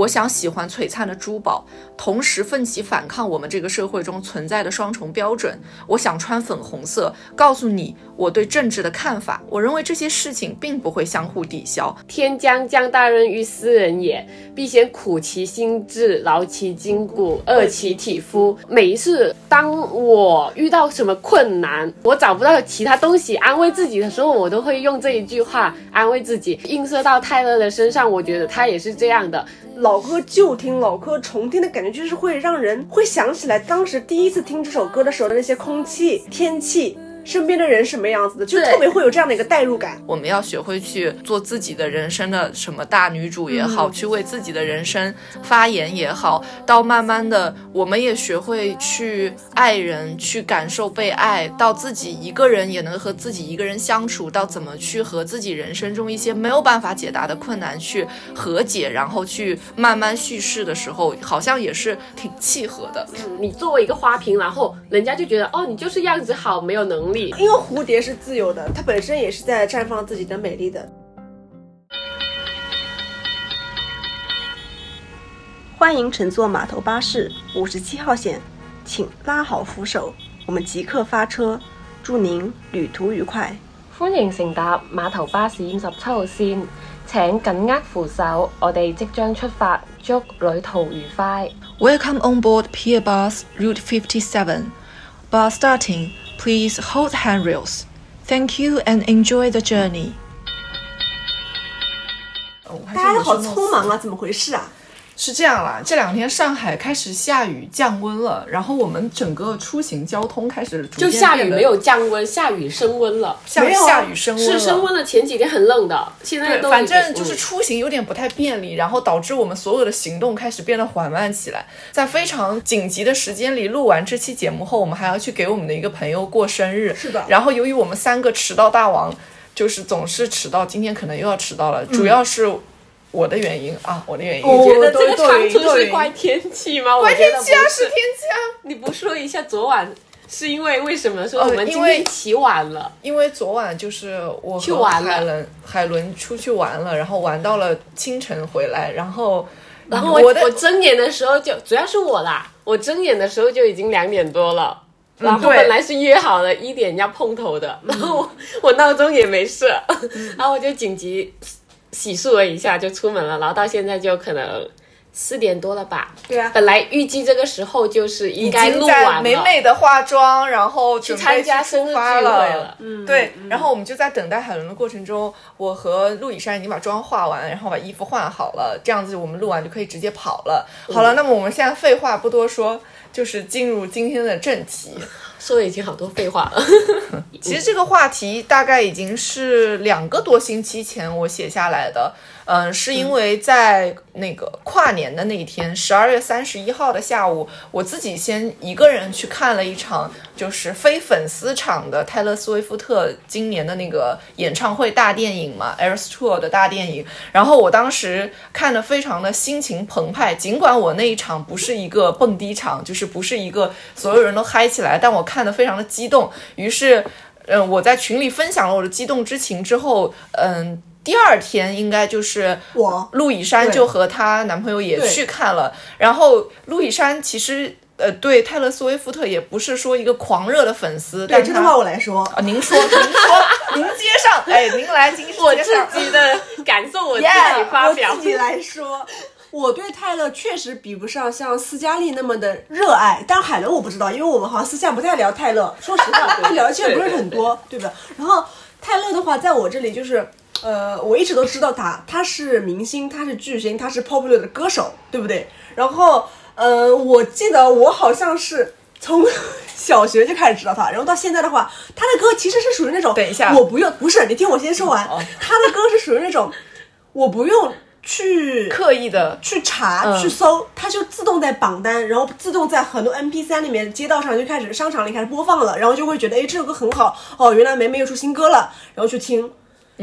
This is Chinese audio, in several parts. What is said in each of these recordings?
我想喜欢璀璨的珠宝，同时奋起反抗我们这个社会中存在的双重标准。我想穿粉红色，告诉你我对政治的看法。我认为这些事情并不会相互抵消。天将降大任于斯人也，必先苦其心志，劳其筋骨，饿其体肤。每一次当我遇到什么困难，我找不到其他东西安慰自己的时候，我都会用这一句话安慰自己。映射到泰勒的身上，我觉得他也是这样的。老歌旧听，老歌重听的感觉，就是会让人会想起来当时第一次听这首歌的时候的那些空气、天气。身边的人什么样子的，就特别会有这样的一个代入感。我们要学会去做自己的人生的什么大女主也好，去为自己的人生发言也好，到慢慢的，我们也学会去爱人，去感受被爱，到自己一个人也能和自己一个人相处，到怎么去和自己人生中一些没有办法解答的困难去和解，然后去慢慢叙事的时候，好像也是挺契合的。你作为一个花瓶，然后人家就觉得哦，你就是样子好，没有能。因为蝴蝶是自由的，它本身也是在绽放自己的美丽的。欢迎乘坐码头巴士五十七号线，请拉好扶手，我们即刻发车，祝您旅途愉快。欢迎乘搭码头巴士五十七号线，请紧握扶手，我哋即将出发，祝旅途愉快。Welcome on board Pier Bus Route Fifty Seven, bus starting. Please hold handrails. Thank you and enjoy the journey. 大家好匆忙啊，怎么回事啊？是这样啦，这两天上海开始下雨降温了，然后我们整个出行交通开始就下雨没有降温，下雨升温了，下下雨升温是升温了。前几天很冷的，现在反正就是出行有点不太便利，然后导致我们所有的行动开始变得缓慢起来。在非常紧急的时间里录完这期节目后，我们还要去给我们的一个朋友过生日，是的。然后由于我们三个迟到大王，就是总是迟到，今天可能又要迟到了，主要是。我的原因啊，我的原因，你觉得这个长出是怪天气吗？怪天气啊，是天气啊！你不说一下昨晚是因为为什么说我们今天起晚了？因为昨晚就是我和海伦海伦出去玩了，然后玩到了清晨回来，然后然后我我睁眼的时候就主要是我啦，我睁眼的时候就已经两点多了，然后本来是约好了一点要碰头的，然后我闹钟也没设，然后我就紧急。洗漱了一下就出门了，然后到现在就可能四点多了吧。对啊，本来预计这个时候就是应该录完了，美美的化妆，然后去参加生日聚会了。嗯，对。然后我们就在等待海伦的过程中，我和陆以山已经把妆化完，然后把衣服换好了，这样子我们录完就可以直接跑了。好了，那么我们现在废话不多说，就是进入今天的正题。说的已经好多废话了。其实这个话题大概已经是两个多星期前我写下来的。嗯，是因为在那个跨年的那一天，十二月三十一号的下午，我自己先一个人去看了一场，就是非粉丝场的泰勒·斯威夫特今年的那个演唱会大电影嘛，Eras Tour 的大电影。然后我当时看的非常的心情澎湃，尽管我那一场不是一个蹦迪场，就是不是一个所有人都嗨起来，但我看的非常的激动。于是，嗯，我在群里分享了我的激动之情之后，嗯。第二天应该就是我。陆以山就和她男朋友也去看了，然后陆以山其实呃对泰勒·斯威夫特也不是说一个狂热的粉丝，对这段话我来说。啊，您说 您说您接上，哎，您来，您我自己的感受我自己发表，我自己来说，我对泰勒确实比不上像斯嘉丽那么的热爱，但海伦我不知道，因为我们好像私下不太聊泰勒，说实话，聊的其实不是很多，对吧？然后泰勒的话，在我这里就是。呃，我一直都知道他，他是明星，他是巨星，他是 popular 的歌手，对不对？然后，呃，我记得我好像是从小学就开始知道他，然后到现在的话，他的歌其实是属于那种，等一下，我不用，不是，你听我先说完，他的歌是属于那种，我不用去 刻意的去查去搜，他就自动在榜单，然后自动在很多 M P 三里面、街道上就开始商场里开始播放了，然后就会觉得，哎，这首歌很好，哦，原来梅梅又出新歌了，然后去听。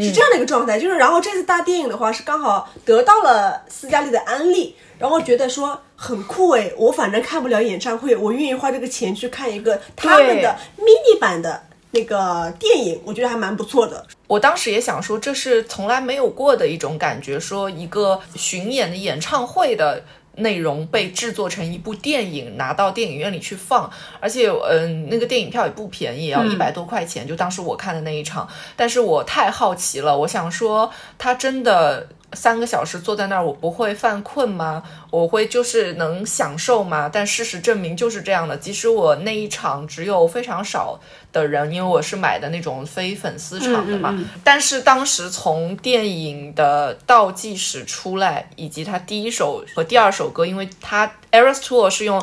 是这样的一个状态，就是然后这次大电影的话是刚好得到了斯嘉丽的安利，然后觉得说很酷诶，我反正看不了演唱会，我愿意花这个钱去看一个他们的 mini 版的那个电影，我觉得还蛮不错的。我当时也想说，这是从来没有过的一种感觉，说一个巡演的演唱会的。内容被制作成一部电影，拿到电影院里去放，而且，嗯，那个电影票也不便宜，也要一百多块钱。就当时我看的那一场，但是我太好奇了，我想说，他真的。三个小时坐在那儿，我不会犯困吗？我会就是能享受吗？但事实证明就是这样的。即使我那一场只有非常少的人，因为我是买的那种非粉丝场的嘛。但是当时从电影的倒计时出来，以及他第一首和第二首歌，因为他 Eras Tour 是用。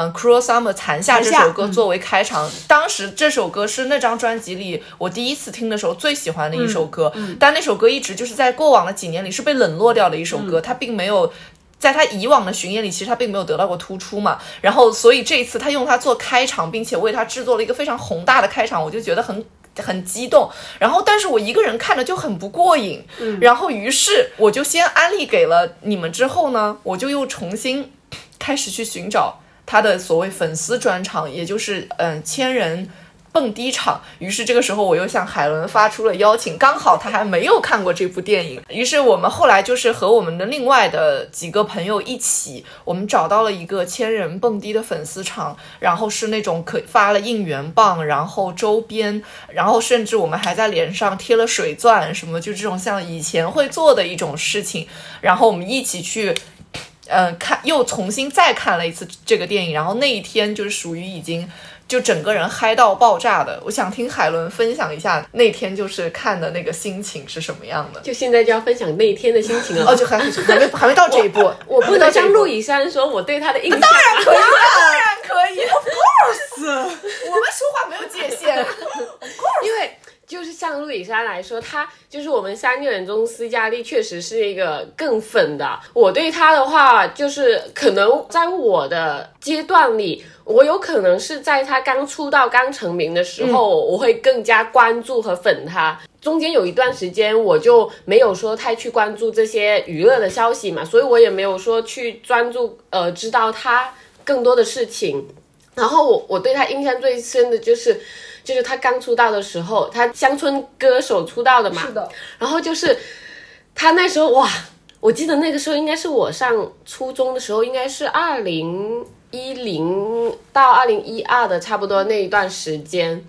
嗯，Cruel Summer 残夏这首歌作为开场，当时这首歌是那张专辑里我第一次听的时候最喜欢的一首歌，但那首歌一直就是在过往的几年里是被冷落掉的一首歌，它并没有在他以往的巡演里，其实他并没有得到过突出嘛。然后，所以这一次他用它做开场，并且为他制作了一个非常宏大的开场，我就觉得很很激动。然后，但是我一个人看着就很不过瘾。然后，于是我就先安利给了你们，之后呢，我就又重新开始去寻找。他的所谓粉丝专场，也就是嗯千人蹦迪场。于是这个时候，我又向海伦发出了邀请，刚好他还没有看过这部电影。于是我们后来就是和我们的另外的几个朋友一起，我们找到了一个千人蹦迪的粉丝场，然后是那种可发了应援棒，然后周边，然后甚至我们还在脸上贴了水钻什么，就这种像以前会做的一种事情，然后我们一起去。嗯，看又重新再看了一次这个电影，然后那一天就是属于已经就整个人嗨到爆炸的。我想听海伦分享一下那天就是看的那个心情是什么样的。就现在就要分享那一天的心情了。哦，就还还没还没到这一步，我不能像陆以山说我对他的印象。当然可以，当然可以，Of course，我们说话没有界限，因为。就是像陆以山来说，她就是我们三个人中，斯嘉丽确实是一个更粉的。我对她的话，就是可能在我的阶段里，我有可能是在她刚出道、刚成名的时候，我会更加关注和粉她。中间有一段时间，我就没有说太去关注这些娱乐的消息嘛，所以我也没有说去专注呃知道她更多的事情。然后我我对她印象最深的就是。就是他刚出道的时候，他乡村歌手出道的嘛。是的。然后就是他那时候哇，我记得那个时候应该是我上初中的时候，应该是二零一零到二零一二的差不多那一段时间。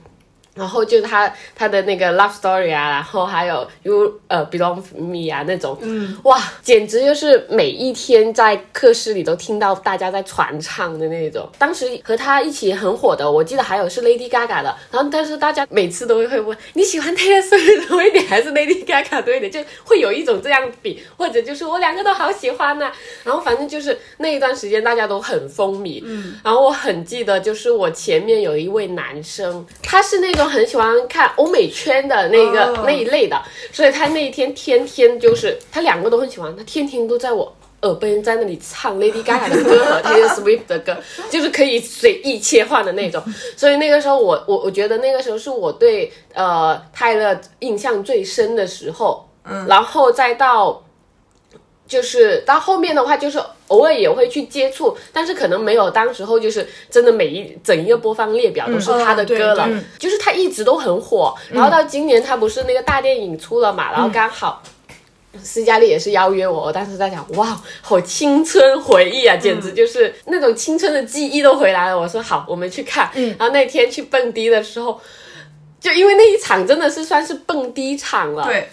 然后就他他的那个 love story 啊，然后还有 you 呃 belong me 啊那种，嗯，哇，简直就是每一天在课室里都听到大家在传唱的那种。当时和他一起很火的，我记得还有是 Lady Gaga 的。然后但是大家每次都会问你喜欢 Taylor Swift 多一点 还是 Lady Gaga 多一点，就会有一种这样比，或者就是我两个都好喜欢呐。然后反正就是那一段时间大家都很风靡，嗯，然后我很记得就是我前面有一位男生，他是那种。很喜欢看欧美圈的那个那一类的，所以他那一天天天就是他两个都很喜欢，他天天都在我耳边在那里唱 Lady Gaga 的歌和 Taylor Swift 的歌，就是可以随意切换的那种。所以那个时候我我我觉得那个时候是我对呃泰勒印象最深的时候，嗯，然后再到。就是到后面的话，就是偶尔也会去接触，但是可能没有当时候就是真的每一整一个播放列表都是他的歌了。就是他一直都很火，然后到今年他不是那个大电影出了嘛，然后刚好斯嘉丽也是邀约我，我当时在想，哇，好青春回忆啊，简直就是那种青春的记忆都回来了。我说好，我们去看。然后那天去蹦迪的时候，就因为那一场真的是算是蹦迪场了。对，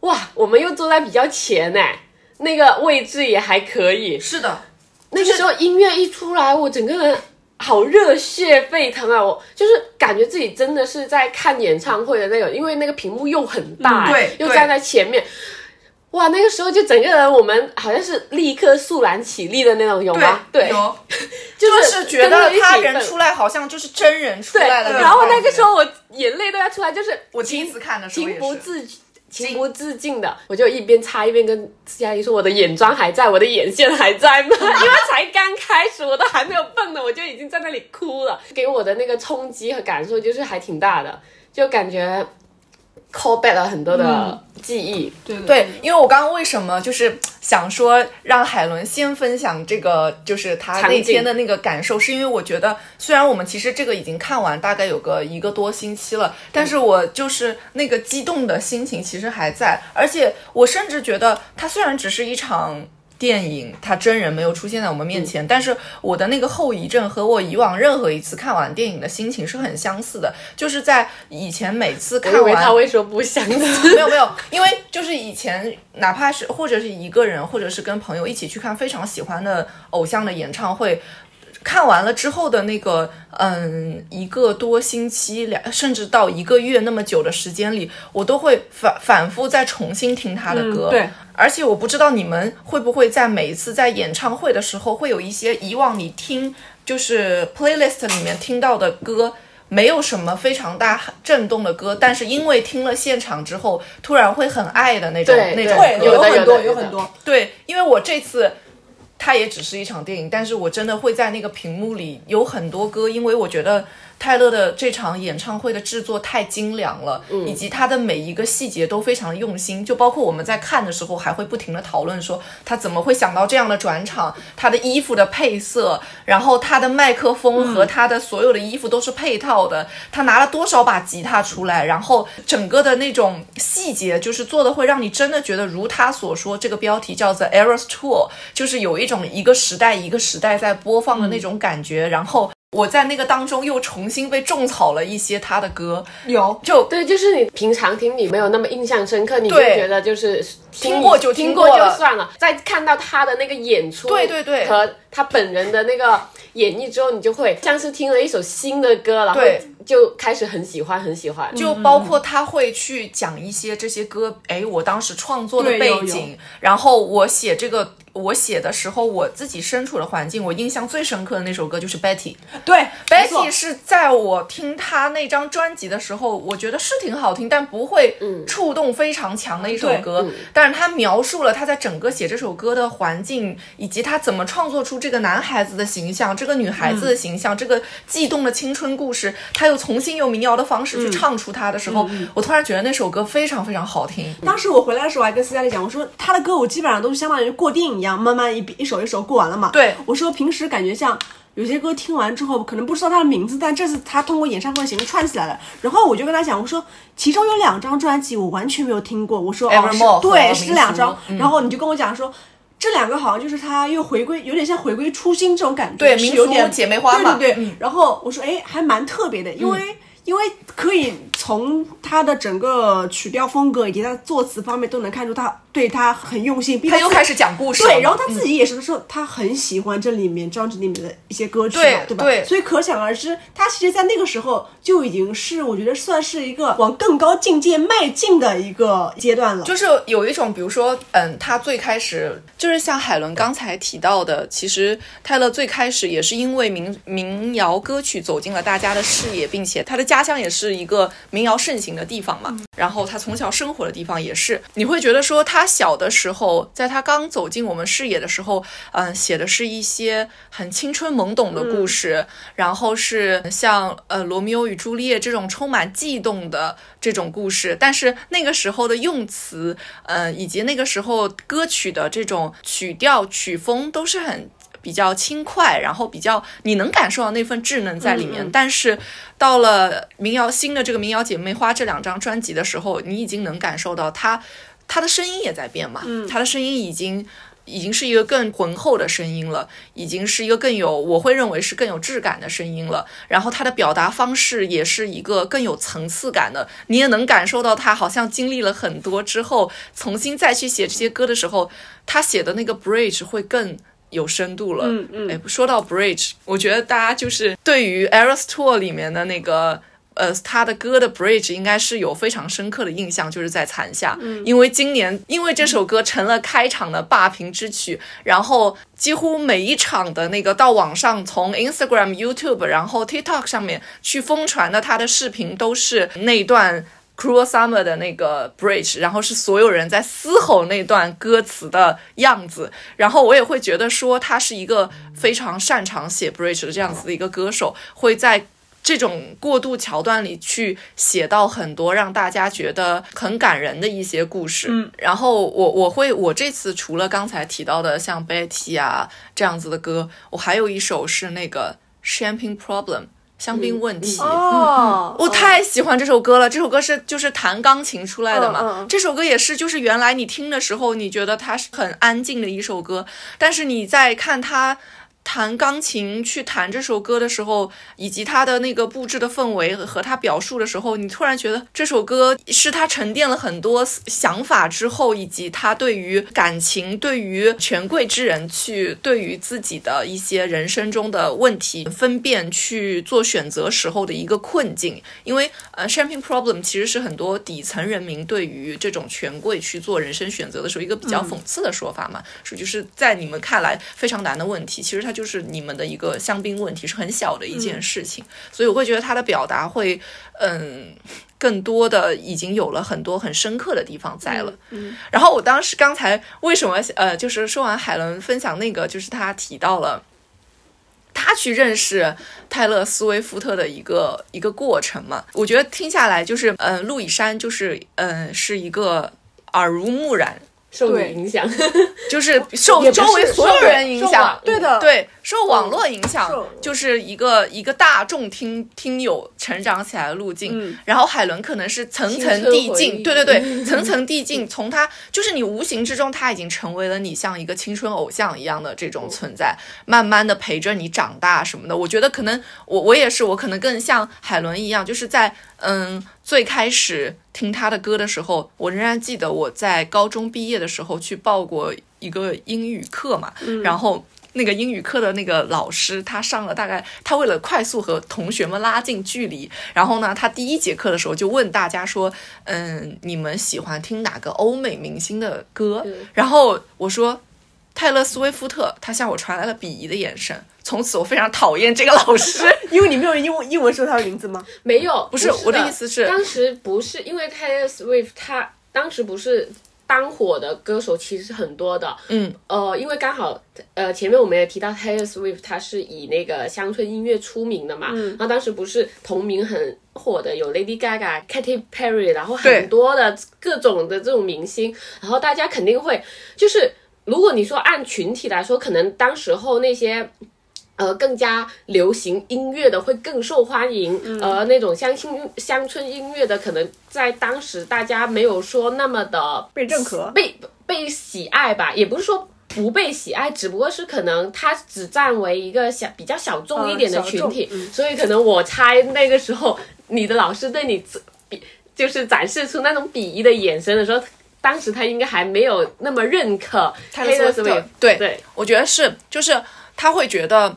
哇，我们又坐在比较前哎。那个位置也还可以，是的。那个时候音乐一出来，我整个人好热血沸腾啊！我就是感觉自己真的是在看演唱会的那种，因为那个屏幕又很大，对，又站在前面，哇！那个时候就整个人，我们好像是立刻肃然起立的那种，有吗？对，有，就是觉得他人出来好像就是真人出来了。然后那个时候我眼泪都要出来，就是我第一次看的时候情不自。情不自禁的，我就一边擦一边跟思佳怡说：“我的眼妆还在，我的眼线还在吗？因为才刚开始，我都还没有蹦呢，我就已经在那里哭了。给我的那个冲击和感受就是还挺大的，就感觉 call back 了很多的记忆。对对，因为我刚刚为什么就是想说让海伦先分享这个，就是她那天的那个感受，是因为我觉得虽然我们其实这个已经看完，大概有个一个多星期了，但是我就是那个激动的心情其实还在，而且我甚至觉得它虽然只是一场。电影，它真人没有出现在我们面前，但是我的那个后遗症和我以往任何一次看完电影的心情是很相似的，就是在以前每次看完他为他会说不相似。没有没有，因为就是以前哪怕是或者是一个人，或者是跟朋友一起去看非常喜欢的偶像的演唱会，看完了之后的那个嗯一个多星期两甚至到一个月那么久的时间里，我都会反反复再重新听他的歌。嗯对，而且我不知道你们会不会在每一次在演唱会的时候，会有一些以往你听就是 playlist 里面听到的歌。没有什么非常大震动的歌，但是因为听了现场之后，突然会很爱的那种对那种。有很多有很多。对，因为我这次它也只是一场电影，但是我真的会在那个屏幕里有很多歌，因为我觉得泰勒的这场演唱会的制作太精良了，以及他的每一个细节都非常的用心，就包括我们在看的时候还会不停的讨论说他怎么会想到这样的转场，他的衣服的配色，然后他的麦克风和他的所有的衣服都是配套的，他拿了多少把吉他出来，然后整个的那种细节就是做的会让你真的觉得如他所说，这个标题叫做 Eras Tour，就是有一种一个时代一个时代在播放的那种感觉，然后。我在那个当中又重新被种草了一些他的歌，有。就对，就是你平常听你没有那么印象深刻，你就觉得就是听听过就听听过就算了。在看到他的那个演出，对对对和他本人的那个演绎之后，你就会像是听了一首新的歌，然后对就开始很喜欢很喜欢。就包括他会去讲一些这些歌，哎，我当时创作的背景，然后我写这个。我写的时候，我自己身处的环境，我印象最深刻的那首歌就是 Betty。对 Betty 是在我听他那张专辑的时候，我觉得是挺好听，但不会触动非常强的一首对歌。但是他描述了他在整个写这首歌的环境，以及他怎么创作出这个男孩子的形象，这个女孩子的形象，这个悸动的青春故事，他又重新用民谣的方式去唱出它的时候，我突然觉得那首歌非常非常好听。当时我回来的时候，我还跟斯嘉丽讲，我说他的歌我基本上都是相当于过电影一样，慢慢一一首一首过完了嘛。对我说平时感觉像。有些歌听完之后，可能不知道他的名字，但这次他通过演唱会的形式串起来了。然后我就跟他讲，我说其中有两张专辑我完全没有听过。我说哦，是对，和是两张。嗯然后你就跟我讲说，这两个好像就是他又回归，有点像回归初心这种感觉，对民俗是有点姐妹花嘛对对对。嗯然后我说，哎，还蛮特别的，因为、因为可以从他的整个曲调风格以及他作词方面都能看出他对他很用心，并且他又开始讲故事，对，然后他自己也是说他很喜欢这里面专辑里面的一些歌曲嘛，对吧？对对所以可想而知，他其实在那个时候就已经是我觉得算是一个往更高境界迈进的一个阶段了。就是有一种，比如说，嗯，他最开始就是像海伦刚才提到的，其实泰勒最开始也是因为民民谣歌曲走进了大家的视野，并且他的家乡也是一个民谣盛行的地方嘛。然后他从小生活的地方也是，你会觉得说他小的时候，在他刚走进我们视野的时候，嗯，写的是一些很青春懵懂的故事，然后是像呃罗密欧与朱丽叶这种充满悸动的这种故事，但是那个时候的用词，嗯，以及那个时候歌曲的这种曲调曲风都是很。比较轻快，然后比较你能感受到那份稚嫩在里面，但是到了民谣新的这个民谣姐妹花这两张专辑的时候，你已经能感受到她她的声音也在变嘛，他的声音已经已经是一个更浑厚的声音了，已经是一个更有我会认为是更有质感的声音了。然后他的表达方式也是一个更有层次感的，你也能感受到他好像经历了很多之后，重新再去写这些歌的时候，他写的那个 bridge 会更。有深度了，嗯嗯哎，说到 bridge，我觉得大家就是对于 Eras Tour 里面的那个呃，他的歌的 bridge 应该是有非常深刻的印象，就是在残夏，因为今年因为这首歌成了开场的霸屏之曲，然后几乎每一场的那个到网上从 Instagram、YouTube，然后 TikTok 上面去疯传的他的视频，都是那段。Cruel Summer 的那个 bridge，然后是所有人在嘶吼那段歌词的样子，然后我也会觉得说他是一个非常擅长写 bridge 的这样子的一个歌手，会在这种过渡桥段里去写到很多让大家觉得很感人的一些故事。嗯，然后我我会我这次除了刚才提到的像 Betty 啊这样子的歌，我还有一首是那个 Champagne Problem 香槟问题。哦，我太喜欢这首歌了，这首歌是就是弹钢琴出来的嘛。这首歌也是，就是原来你听的时候，你觉得它是很安静的一首歌，但是你在看他弹钢琴去弹这首歌的时候，以及他的那个布置的氛围和他表述的时候，你突然觉得这首歌是他沉淀了很多想法之后，以及他对于感情、对于权贵之人去对于自己的一些人生中的问题分辨去做选择时候的一个困境。因为呃，champagne problem 其实是很多底层人民对于这种权贵去做人生选择的时候一个比较讽刺的说法嘛，说就是在你们看来非常难的问题，其实它就是你们的一个香槟问题，是很小的一件事情。所以我会觉得他的表达会，嗯，更多的已经有了很多很深刻的地方在了。嗯，然后我当时刚才为什么呃，就是说完海伦分享那个，就是他提到了。他去认识泰勒·斯威夫特的一个一个过程嘛，我觉得听下来就是，嗯、路易山就是，嗯、是一个耳濡目染，受对。你影响，就 是受周围所有人影响，对的，对，受网络影响，就是一个一个大众听听友成长起来的路径。嗯然后海伦可能是层层递进，对对对，层层递进，从他就是你无形之中他已经成为了你像一个青春偶像一样的这种存在，慢慢的陪着你长大什么的。我觉得可能我我也是，我可能更像海伦一样，就是在嗯最开始听他的歌的时候，我仍然记得我在高中毕业的时候去报过一个英语课嘛，然后。那个英语课的那个老师，他上了大概，他为了快速和同学们拉近距离，然后呢，他第一节课的时候就问大家说，嗯，你们喜欢听哪个欧美明星的歌？然后我说泰勒·斯威夫特，他向我传来了鄙夷的眼神。从此我非常讨厌这个老师。因为你没有英文英文说他的名字吗？没有，不是我的意思是当时不是因为泰勒·斯威夫特他当时不是当火的歌手其实很多的，嗯，呃，因为刚好呃前面我们也提到 Taylor Swift，他是以那个乡村音乐出名的嘛，嗯。然后当时不是同名很火的有 Lady Gaga、Katy Perry，然后很多的各种的这种明星，然后大家肯定会就是如果你说按群体来说，可能当时候那些。呃，更加流行音乐的会更受欢迎，嗯而那种乡村乡村音乐的，可能在当时大家没有说那么的被认可。被被喜爱吧，也不是说不被喜爱，只不过是可能它只占为一个小比较小众一点的群体，嗯所以可能我猜那个时候你的老师对你比就是展示出那种鄙夷的眼神的时候。当时他应该还没有那么认可对对，我觉得是，就是他会觉得，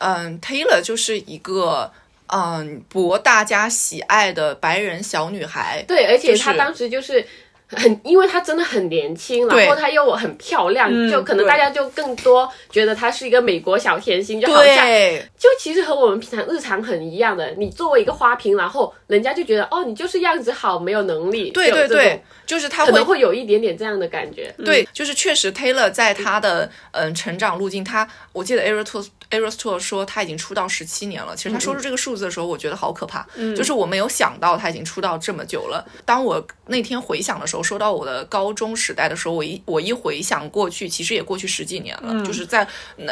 嗯，Taylor 就是一个嗯博大家喜爱的白人小女孩。对，而且她当时就是很，因为她真的很年轻，然后她又很漂亮，嗯就可能大家就更多觉得她是一个美国小甜心，就好像对，就其实和我们平常日常很一样的。你作为一个花瓶，然后人家就觉得哦，你就是样子好，没有能力，对对对就是她会可能会有一点点这样的感觉。对，就是确实 Taylor 在她的嗯成长路径，她我记得 Eros Tour 说他已经出道十七年了。其实他说出这个数字的时候，我觉得好可怕，就是我没有想到他已经出道这么久了。当我那天回想的时候，说到我的高中时代的时候，我一我一回想过去，其实也过去十几年了，就是在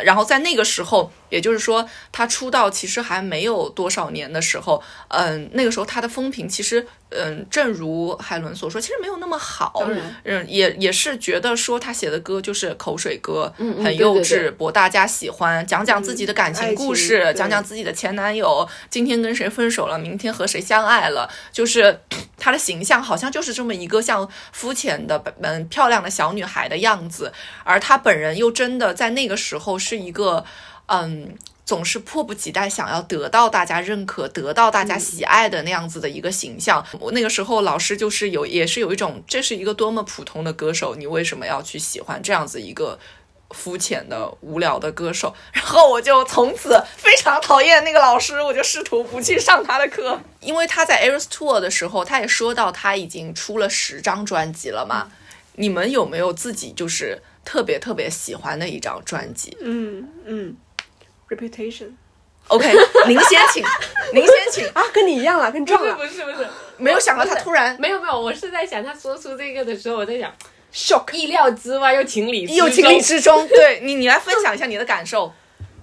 然后在那个时候，也就是说他出道其实还没有多少年的时候，嗯，那个时候他的风评其实。嗯，正如海伦所说，其实没有那么好。嗯，也也是觉得说他写的歌就是口水歌，嗯很幼对对稚，对。博大家喜欢，讲讲自己的感情故事，对讲讲自己的前男友，今天跟谁分手了，明天和谁相爱了，就是他的形象好像就是这么一个像肤浅的嗯漂亮的小女孩的样子，而他本人又真的在那个时候是一个嗯。总是迫不及待想要得到大家认可、得到大家喜爱的那样子的一个形象。我那个时候老师就是有，也是有一种，这是一个多么普通的歌手，你为什么要去喜欢这样子一个肤浅的、无聊的歌手？然后我就从此非常讨厌那个老师，我就试图不去上他的课。因为他在 Eras Tour 的时候，他也说到他已经出了十张专辑了嘛。你们有没有自己就是特别特别喜欢的一张专辑？嗯嗯，Reputation。OK，您先请，您先请。啊，跟你一样了，跟撞不是了不是不是，没有想到他突然没有没有，我是在想他说出这个的时候，我在想，shock。意料之外又情理又情理之中。对你，你来分享一下你的感受。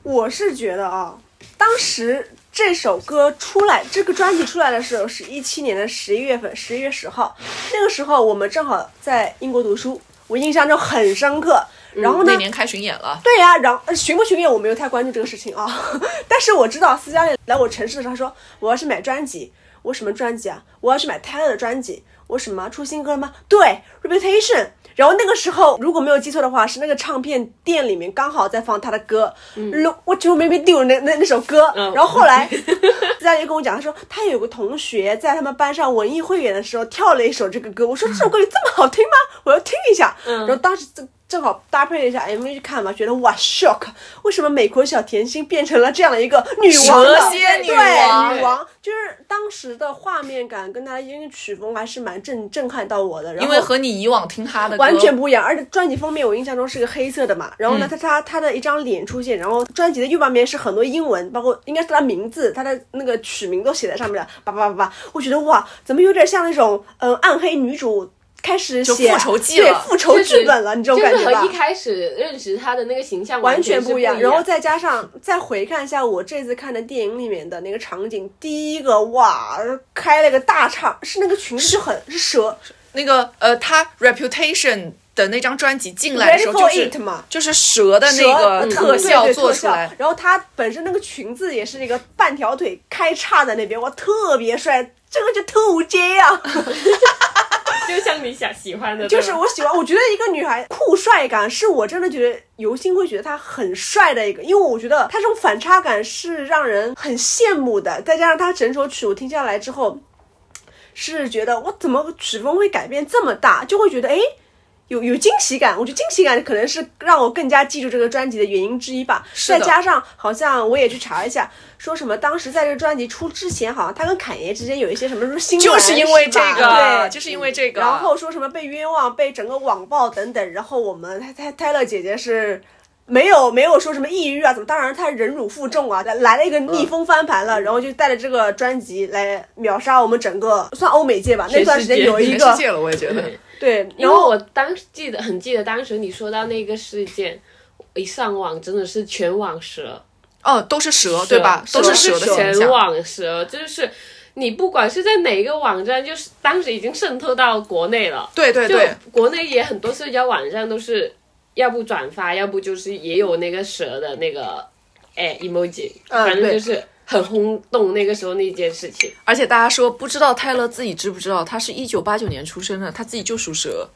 我是觉得啊，当时这首歌出来，这个专辑出来的时候是一七年的十一月份，十一月十号，那个时候我们正好在英国读书，我印象中很深刻。然后呢那，年开巡演了，对呀、然后呃巡不巡演我没有太关注这个事情啊，但是我知道斯嘉丽来我城市的时候，他说我要去买专辑，我什么专辑啊？我要去买 Taylor 的专辑，我什么出新歌了吗？对，Reputation。然后那个时候如果没有记错的话，是那个唱片店里面刚好在放他的歌，Look What You Made Me Do 那那那首歌。嗯然后后来斯嘉丽跟我讲，他说他有个同学在他们班上文艺汇演的时候跳了一首这个歌，我说这首歌有这么好听吗？我要听一下。然后当时正正好搭配了一下 MV 去看嘛，觉得哇 shock，为什么美国小甜心变成了这样的一个女王的？蛇蝎女对女王，就是当时的画面感跟她的音乐曲风还是蛮震震撼到我的，然后因为和你以往听她的歌。完全不一样，而且专辑封面我印象中是个黑色的嘛，然后呢，嗯他他他的一张脸出现，然后专辑的右半边是很多英文，包括应该是她名字，她的那个曲名都写在上面了，叭叭叭叭，我觉得哇，怎么有点像那种嗯、呃暗黑女主开始写复仇记对复仇剧本了，你这种感觉吧。就是和一？开始认识他的那个形象完全不一样，然后再加上再回看一下我这次看的电影里面的那个场景，第一个哇，开了个大场，是那个裙子就很是蛇。那个呃，他 Reputation 的那张专辑进来的时候，就是 it 嘛，就是蛇的那个嗯特效做出来，然后它本身那个裙子也是那个半条腿开叉在那边，哇，特别帅，这个就特无街呀、就像你想喜欢的，就是我喜欢，我觉得一个女孩酷帅感是我真的觉得尤心会觉得她很帅的一个，因为我觉得她这种反差感是让人很羡慕的，再加上她整首曲我听下来之后，是觉得我怎么曲风会改变这么大，就会觉得哎。诶有有惊喜感，我觉得惊喜感可能是让我更加记住这个专辑的原因之一吧。再加上好像我也去查一下，说什么当时在这个专辑出之前，好像他跟侃爷之间有一些什么什么新闻，就是因为这个，对，就是因为这个，然后说什么被冤枉、被整个网暴等等，然后我们泰泰泰勒姐姐是。没有没有说什么抑郁啊，怎么？当然她忍辱负重啊，来来了一个逆风翻盘了，然后就带着这个专辑来秒杀我们整个算欧美界吧。那段时间有一个全世界了，我也觉得。对，因为我当时记得很记得当时你说到那个事件，一上网真的是全网蛇，哦，都是蛇，对吧？都是蛇的全。网蛇，就是你不管是在哪一个网站，就是当时已经渗透到国内了。就对对对，国内也很多社交网站都是，要不转发，要不就是也有那个蛇的那个哎 emoji，、嗯反正就是很轰动那个时候那件事情。而且大家说不知道泰勒自己知不知道，他是一九八九年出生的，他自己就属蛇，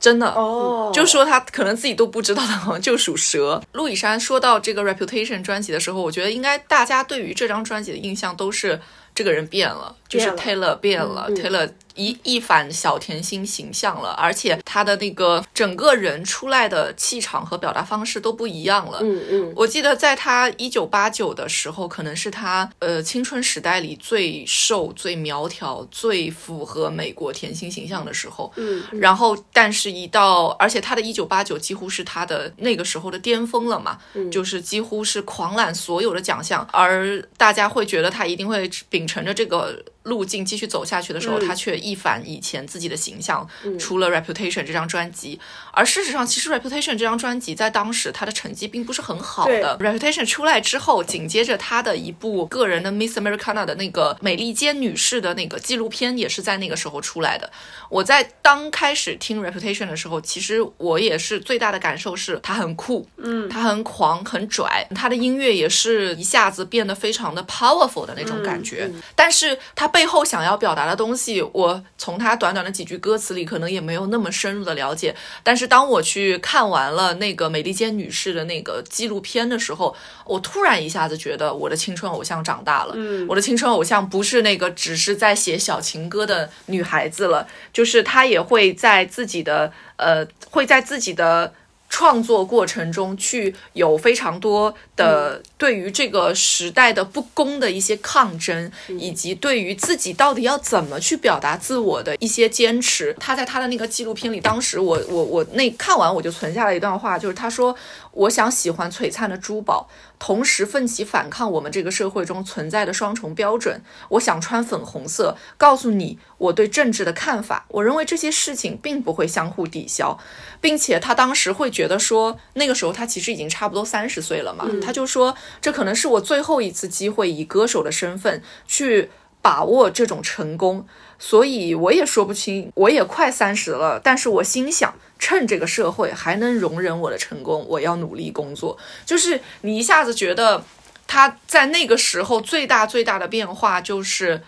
真的。哦，就说他可能自己都不知道，他好像就属蛇。陆以山说到这个 Reputation 专辑的时候，我觉得应该大家对于这张专辑的印象都是这个人变了，就是变 Taylor 变了、t a y l o r 一一反小甜心形象了，而且他的那个整个人出来的气场和表达方式都不一样了。嗯嗯，我记得在他一九八九的时候，可能是他呃青春时代里最瘦、最苗条、最符合美国甜心形象的时候。嗯，然后，但是，一到而且他的一九八九几乎是他的那个时候的巅峰了嘛，就是几乎是狂揽所有的奖项，而大家会觉得他一定会秉承着这个路径继续走下去的时候，他却一反以前自己的形象，出了《Reputation》这张专辑。而事实上，其实《Reputation》这张专辑在当时他的成绩并不是很好的。《Reputation》出来之后，紧接着他的一部个人的 Miss Americana 的那个美利坚女士的那个纪录片，也是在那个时候出来的。我在刚开始听 Reputation 的时候，其实我也是最大的感受是他很酷，嗯，他很狂很拽，他的音乐也是一下子变得非常的 powerful 的那种感觉。但是他背后想要表达的东西，我从他短短的几句歌词里可能也没有那么深入的了解。但是当我去看完了那个美利坚女士的那个纪录片的时候，我突然一下子觉得我的青春偶像长大了，嗯，我的青春偶像不是那个只是在写小情歌的女孩子了，就是她也会在自己的呃，会在自己的创作过程中去有非常多的对于这个时代的不公的一些抗争，以及对于自己到底要怎么去表达自我的一些坚持。他在他的那个纪录片里，当时我我我那看完我就存下了一段话，就是他说：“我想喜欢璀璨的珠宝，同时奋起反抗我们这个社会中存在的双重标准。我想穿粉红色，告诉你我对政治的看法。我认为这些事情并不会相互抵消。”并且他当时会觉得说，那个时候他其实已经差不多三十岁了嘛，他就说这可能是我最后一次机会以歌手的身份去把握这种成功，所以我也说不清，我也快三十了，但是我心想，趁这个社会还能容忍我的成功，我要努力工作。就是你一下子觉得他在那个时候最大最大的变化，就是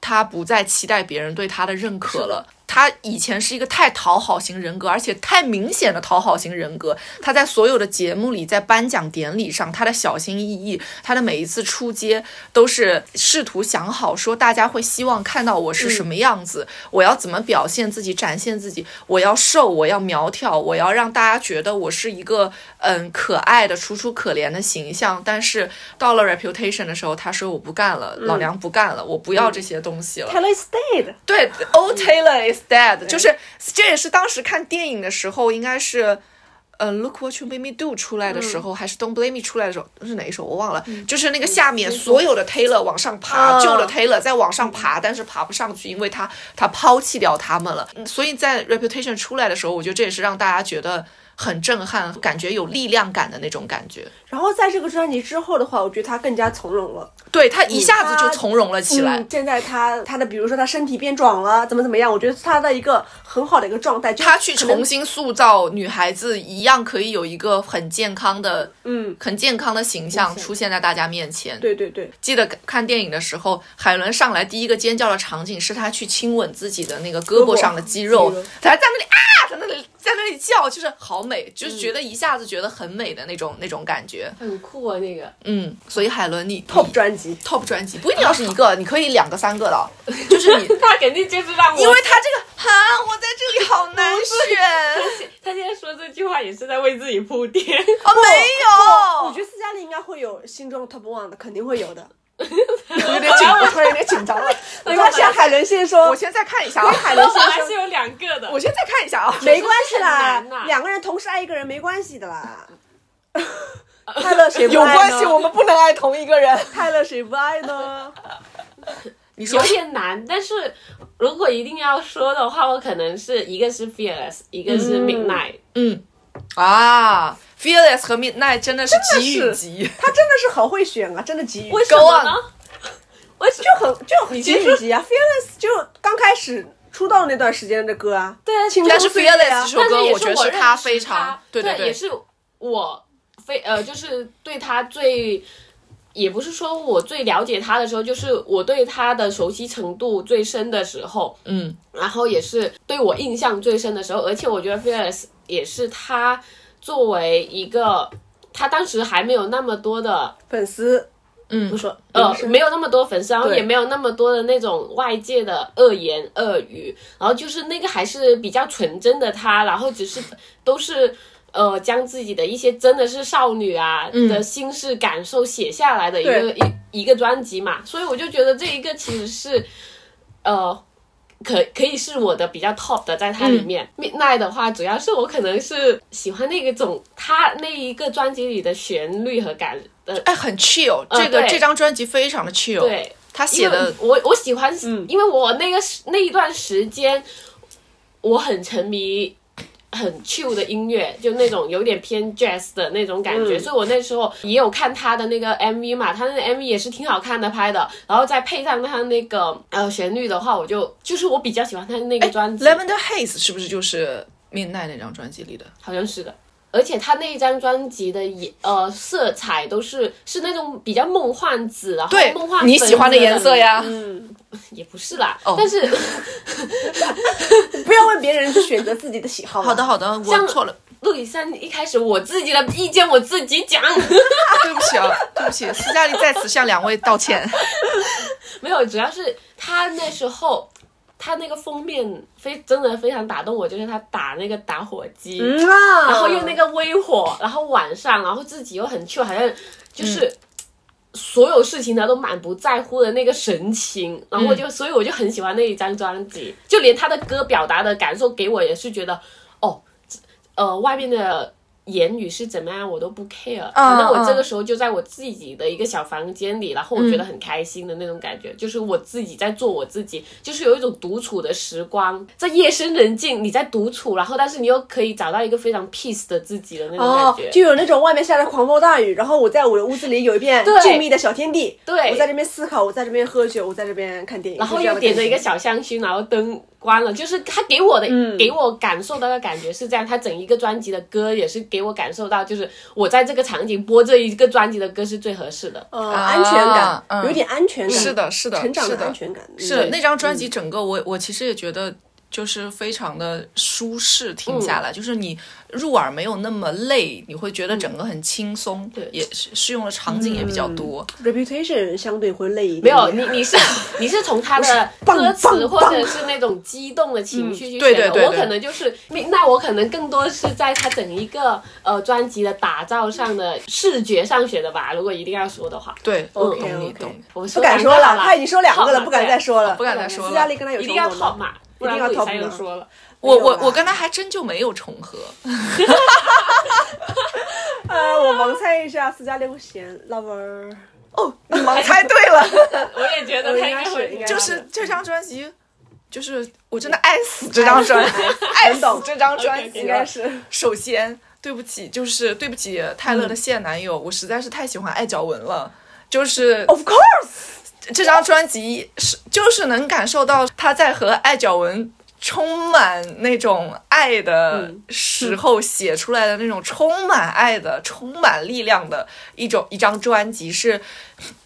他不再期待别人对他的认可了。他以前是一个太讨好型人格，而且太明显的讨好型人格。他在所有的节目里，在颁奖典礼上，他的小心翼翼，他的每一次出街都是试图想好，说大家会希望看到我是什么样子，我要怎么表现自己，展现自己。我要瘦，我要苗条，我要让大家觉得我是一个嗯可爱的、楚楚可怜的形象。但是到了 Reputation 的时候，他说我不干了，老娘不干了，我不要这些东西了。Taylor stayed。对，Old Taylor is dead，就是这也是当时看电影的时候，应该是。呃，Look What You Made Me Do 出来的时候，还是 Don't Blame Me 出来的时候，是哪一首我忘了。就是那个下面所有的 Taylor 往上爬，嗯旧的 Taylor 在往上爬，但是爬不上去，因为他他抛弃掉他们了。嗯所以在 Reputation 出来的时候，我觉得这也是让大家觉得很震撼，感觉有力量感的那种感觉。然后在这个专辑之后的话，我觉得他更加从容了。对他一下子就从容了起来。嗯现在他他的比如说他身体变壮了，怎么怎么样，我觉得是他的一个很好的一个状态。就他去重新塑造女孩子，一样可以有一个很健康的，嗯，很健康的形象出现在大家面前。对对对，记得看电影的时候，海伦上来第一个尖叫的场景是他去亲吻自己的那个胳膊上的肌肉肌肉，她在那里啊，在那里在那里叫，就是好美，就是觉得一下子觉得很美的那种那种感觉。很酷啊那个。嗯，所以海伦你 top 专辑，top 专辑不一定要是一个，你可以两个三个的，就是你，他肯定就是让我，因为他这个哈，我在这里好难选。他现在说这句话也是在为自己铺垫。哦，没有，我觉得斯嘉丽应该会有心中 top one 的，肯定会有的。我有点紧，我突然有点紧张了。没关系，啊，海伦先说我，先再看一下啊，海伦先还是有两个的。我先再看一下啊。没关系啦两个人同时爱一个人没关系的啦。泰勒谁不爱呢有关系，我们不能爱同一个人。泰勒谁不爱呢？你说有点难，但是如果一定要说的话，我可能是一个是 Fearless，一个是 Midnight。嗯啊，Fearless 和 Midnight 真的是急与急。他真的是好会选啊，真的急。为什么呢 Go？为什么？就很就很急与急啊，Fearless 就刚开始出道那段时间的歌啊，对啊青但是 Fearless 啊这，首歌，我觉得是他非常，对对，对也是我非呃，就是对他最。也不是说我最了解他的时候，就是我对他的熟悉程度最深的时候，嗯然后也是对我印象最深的时候，而且我觉得 Fearless 也是他作为一个，他当时还没有那么多的粉丝嗯不说呃没有那么多粉丝，然后也没有那么多的那种外界的恶言恶语，然后就是那个还是比较纯真的他，然后只是都是呃将自己的一些真的是少女啊、的心事感受写下来的一个对。一一个专辑嘛，所以我就觉得这一个其实是呃。可可以是我的比较 top 的，在它里面。Midnight 的话，主要是我可能是喜欢那个种他那一个专辑里的旋律和感，呃，哎，很 chill，这个这张专辑非常的 chill。对，他写的我我喜欢，因为我那个时那一段时间，我很沉迷很 chill 的音乐，就那种有点偏 jazz 的那种感觉，嗯所以我那时候也有看他的那个 MV 嘛，他那个 MV 也是挺好看的拍的，然后再配上他那个呃旋律的话，我就就是我比较喜欢他那个专辑，Lavender Haze 是不是就是 Midnight 那张专辑里的？好像是的。而且他那一张专辑的颜呃色彩都是是那种比较梦幻紫，然后对梦幻，你喜欢的颜色呀。嗯，也不是啦，哦但是 不要问别人去选择自己的喜好。好的，，好的，我像错了，陆以山一开始我自己的意见我自己讲，对不起啊，对不起，斯嘉丽在此向两位道歉。没有，主要是他那时候他那个封面非真的非常打动我，就是他打那个打火机，嗯啊，然后用那个微火，然后晚上，然后自己又很 chill，好像就是。所有事情他都满不在乎的那个神情，然后我就，所以我就很喜欢那一张专辑，就连他的歌表达的感受给我也是觉得，哦，呃，外面的言语是怎么样我都不 care，反正我这个时候就在我自己的一个小房间里，然后我觉得很开心的那种感觉，就是我自己在做我自己，就是有一种独处的时光，在夜深人静你在独处，然后但是你又可以找到一个非常 peace 的自己的那种哦感觉，，就有那种外面下着狂风大雨，然后我在我的屋子里有一片对静谧的小天地，对我在这边思考，我在这边喝酒，我在这边看电影，然后又点着一个小香薰，然后灯关了，就是他给我的、嗯。给我感受到的感觉是这样。他整一个专辑的歌也是给我感受到，就是我在这个场景播这一个专辑的歌是最合适的。呃安全感，嗯。有点安全感，是的，是的，成长是的。的安全感，是的那张专辑整个我我其实也觉得就是非常的舒适，听下来、就是你入耳没有那么累，你会觉得整个很轻松，对也是适用的场景也比较多。Reputation 相对会累一点，没有你，你是 你是从他的歌词或者是那种激动的情绪去对选的。我对对对可能就是那我可能更多是在他整一个呃专辑的打造上的视觉上选的吧。如果一定要说的话，对 OK，懂你 OK 懂。我们不敢说了，他已经说两个了，不敢再说了，不敢再说了斯嘉丽跟他有一定要重合 top 吗？嘛，不然一定要陆以 top 才又说了。我我我跟他还真就没有重合，呃，我盲猜一下，斯嘉丽会选 Lover，哦，你盲 猜对了，我也觉得他应该会就是这张专辑，就是我真的爱死这张专辑，爱死这张专辑应该。是首先，对不起，就是对不起泰勒的现男友，我实在是太喜欢艾脚文了。就是，Of course，这张专辑是就是能感受到他在和艾脚文充满那种爱的时候写出来的那种充满爱的、充满力量的一种一张专辑是。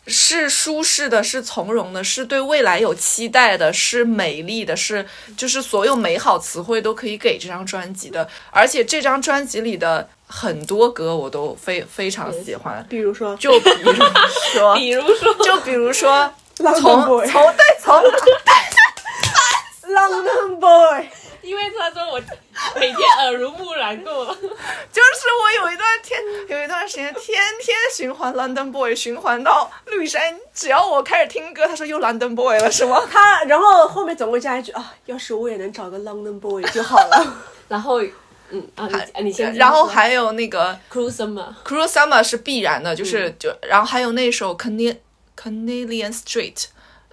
是舒适的，是从容的，是对未来有期待的，是美丽的，是就是所有美好词汇都可以给这张专辑的。而且这张专辑里的很多歌我都非非常喜欢，比如说。就比如说，比如说，就比如说，London 从 Boy，从对从 London Boy，因为他说我每天耳濡目染过，就是我有一段天有一段时间天天循环 London Boy，循环到绿山，只要我开始听歌，他说又 London Boy 了是吗？他然后后面总会加一句啊，要是我也能找个 London Boy 就好了。然后嗯啊然后还有那个 Cruise Summer，Cruel Summer 是必然的，就是、就然后还有那首 Canadian Canadian Street。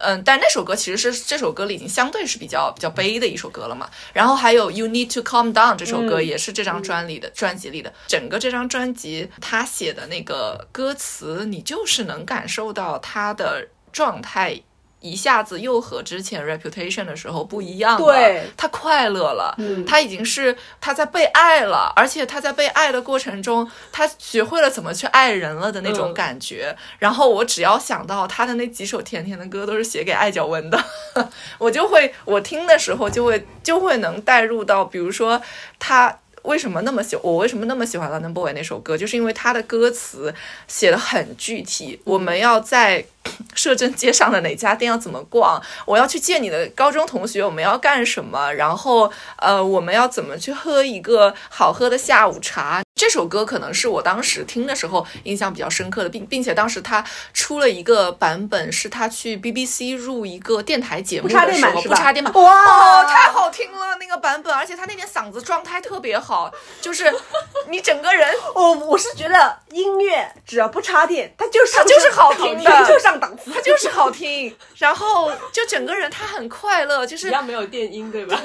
嗯，但那首歌其实是这首歌里已经相对是比较比较悲的一首歌了嘛。然后还有 You Need to Calm Down 这首歌也是这张专里的、专辑里的。整个这张专辑他写的那个歌词，你就是能感受到他的状态。一下子又和之前 Reputation 的时候不一样了，对他快乐了，他已经是他在被爱了，而且他在被爱的过程中，他学会了怎么去爱人了的那种嗯感觉。然后我只要想到他的那几首甜甜的歌都是写给艾脚文的，我就会我听的时候就会就会能带入到，比如说他。为什么那么喜我为什么那么喜欢《London Boy》那首歌？就是因为他的歌词写的很具体。我们要在 摄政街上的哪家店要怎么逛？我要去见你的高中同学，我们要干什么？然后呃，我们要怎么去喝一个好喝的下午茶？这首歌可能是我当时听的时候印象比较深刻的，并并且当时他出了一个版本，是他去 BBC 入一个电台节目插的时候，电版不插电版，哇哦，太好听了那个版本，而且他那天嗓子状态特别好，就是你整个人我 我是觉得音乐只要不插电，它就是它就是好听的它就 上档次，他就是好听，然后就整个人他很快乐，就是只要没有电音对吧？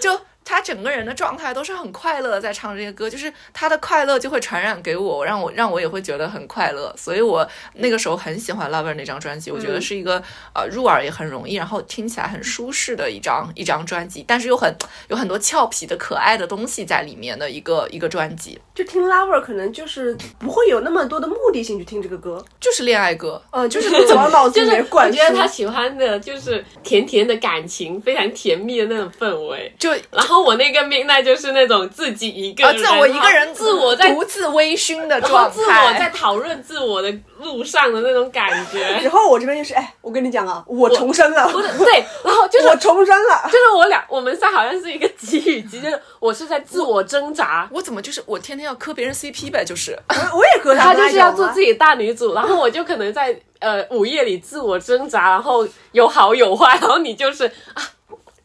就他整个人的状态都是很快乐在唱这些歌，就是他的快乐就会传染给我，让我让我也会觉得很快乐，所以我那个时候很喜欢 Lover 那张专辑，我觉得是一个、呃入耳也很容易，然后听起来很舒适的一张一张专辑，但是又很有很多俏皮的可爱的东西在里面的一个一个专辑，就听 Lover 可能就是不会有那么多的目的性去听这个歌，就是恋爱歌。嗯，就是往脑子就是里面灌输。我觉得他喜欢的就是甜甜的感情，非常甜蜜的那种氛围。就然后后我那个 midnight 就是那种自己一个啊，人，自我一个人自我在独自微醺的然后自我在。讨论自我的路上的那种感觉。然后我这边就是，哎，我跟你讲啊，我重生了，不是对，然后就是我重生了。就是我俩我们仨好像是一个集语集，就是我是在自我挣扎，我怎么就是我天天要磕别人 CP 呗？就是我我也和他就是要做自。己大女主，然后我就可能在呃午夜里自我挣扎，然后有好有坏，然后你就是啊，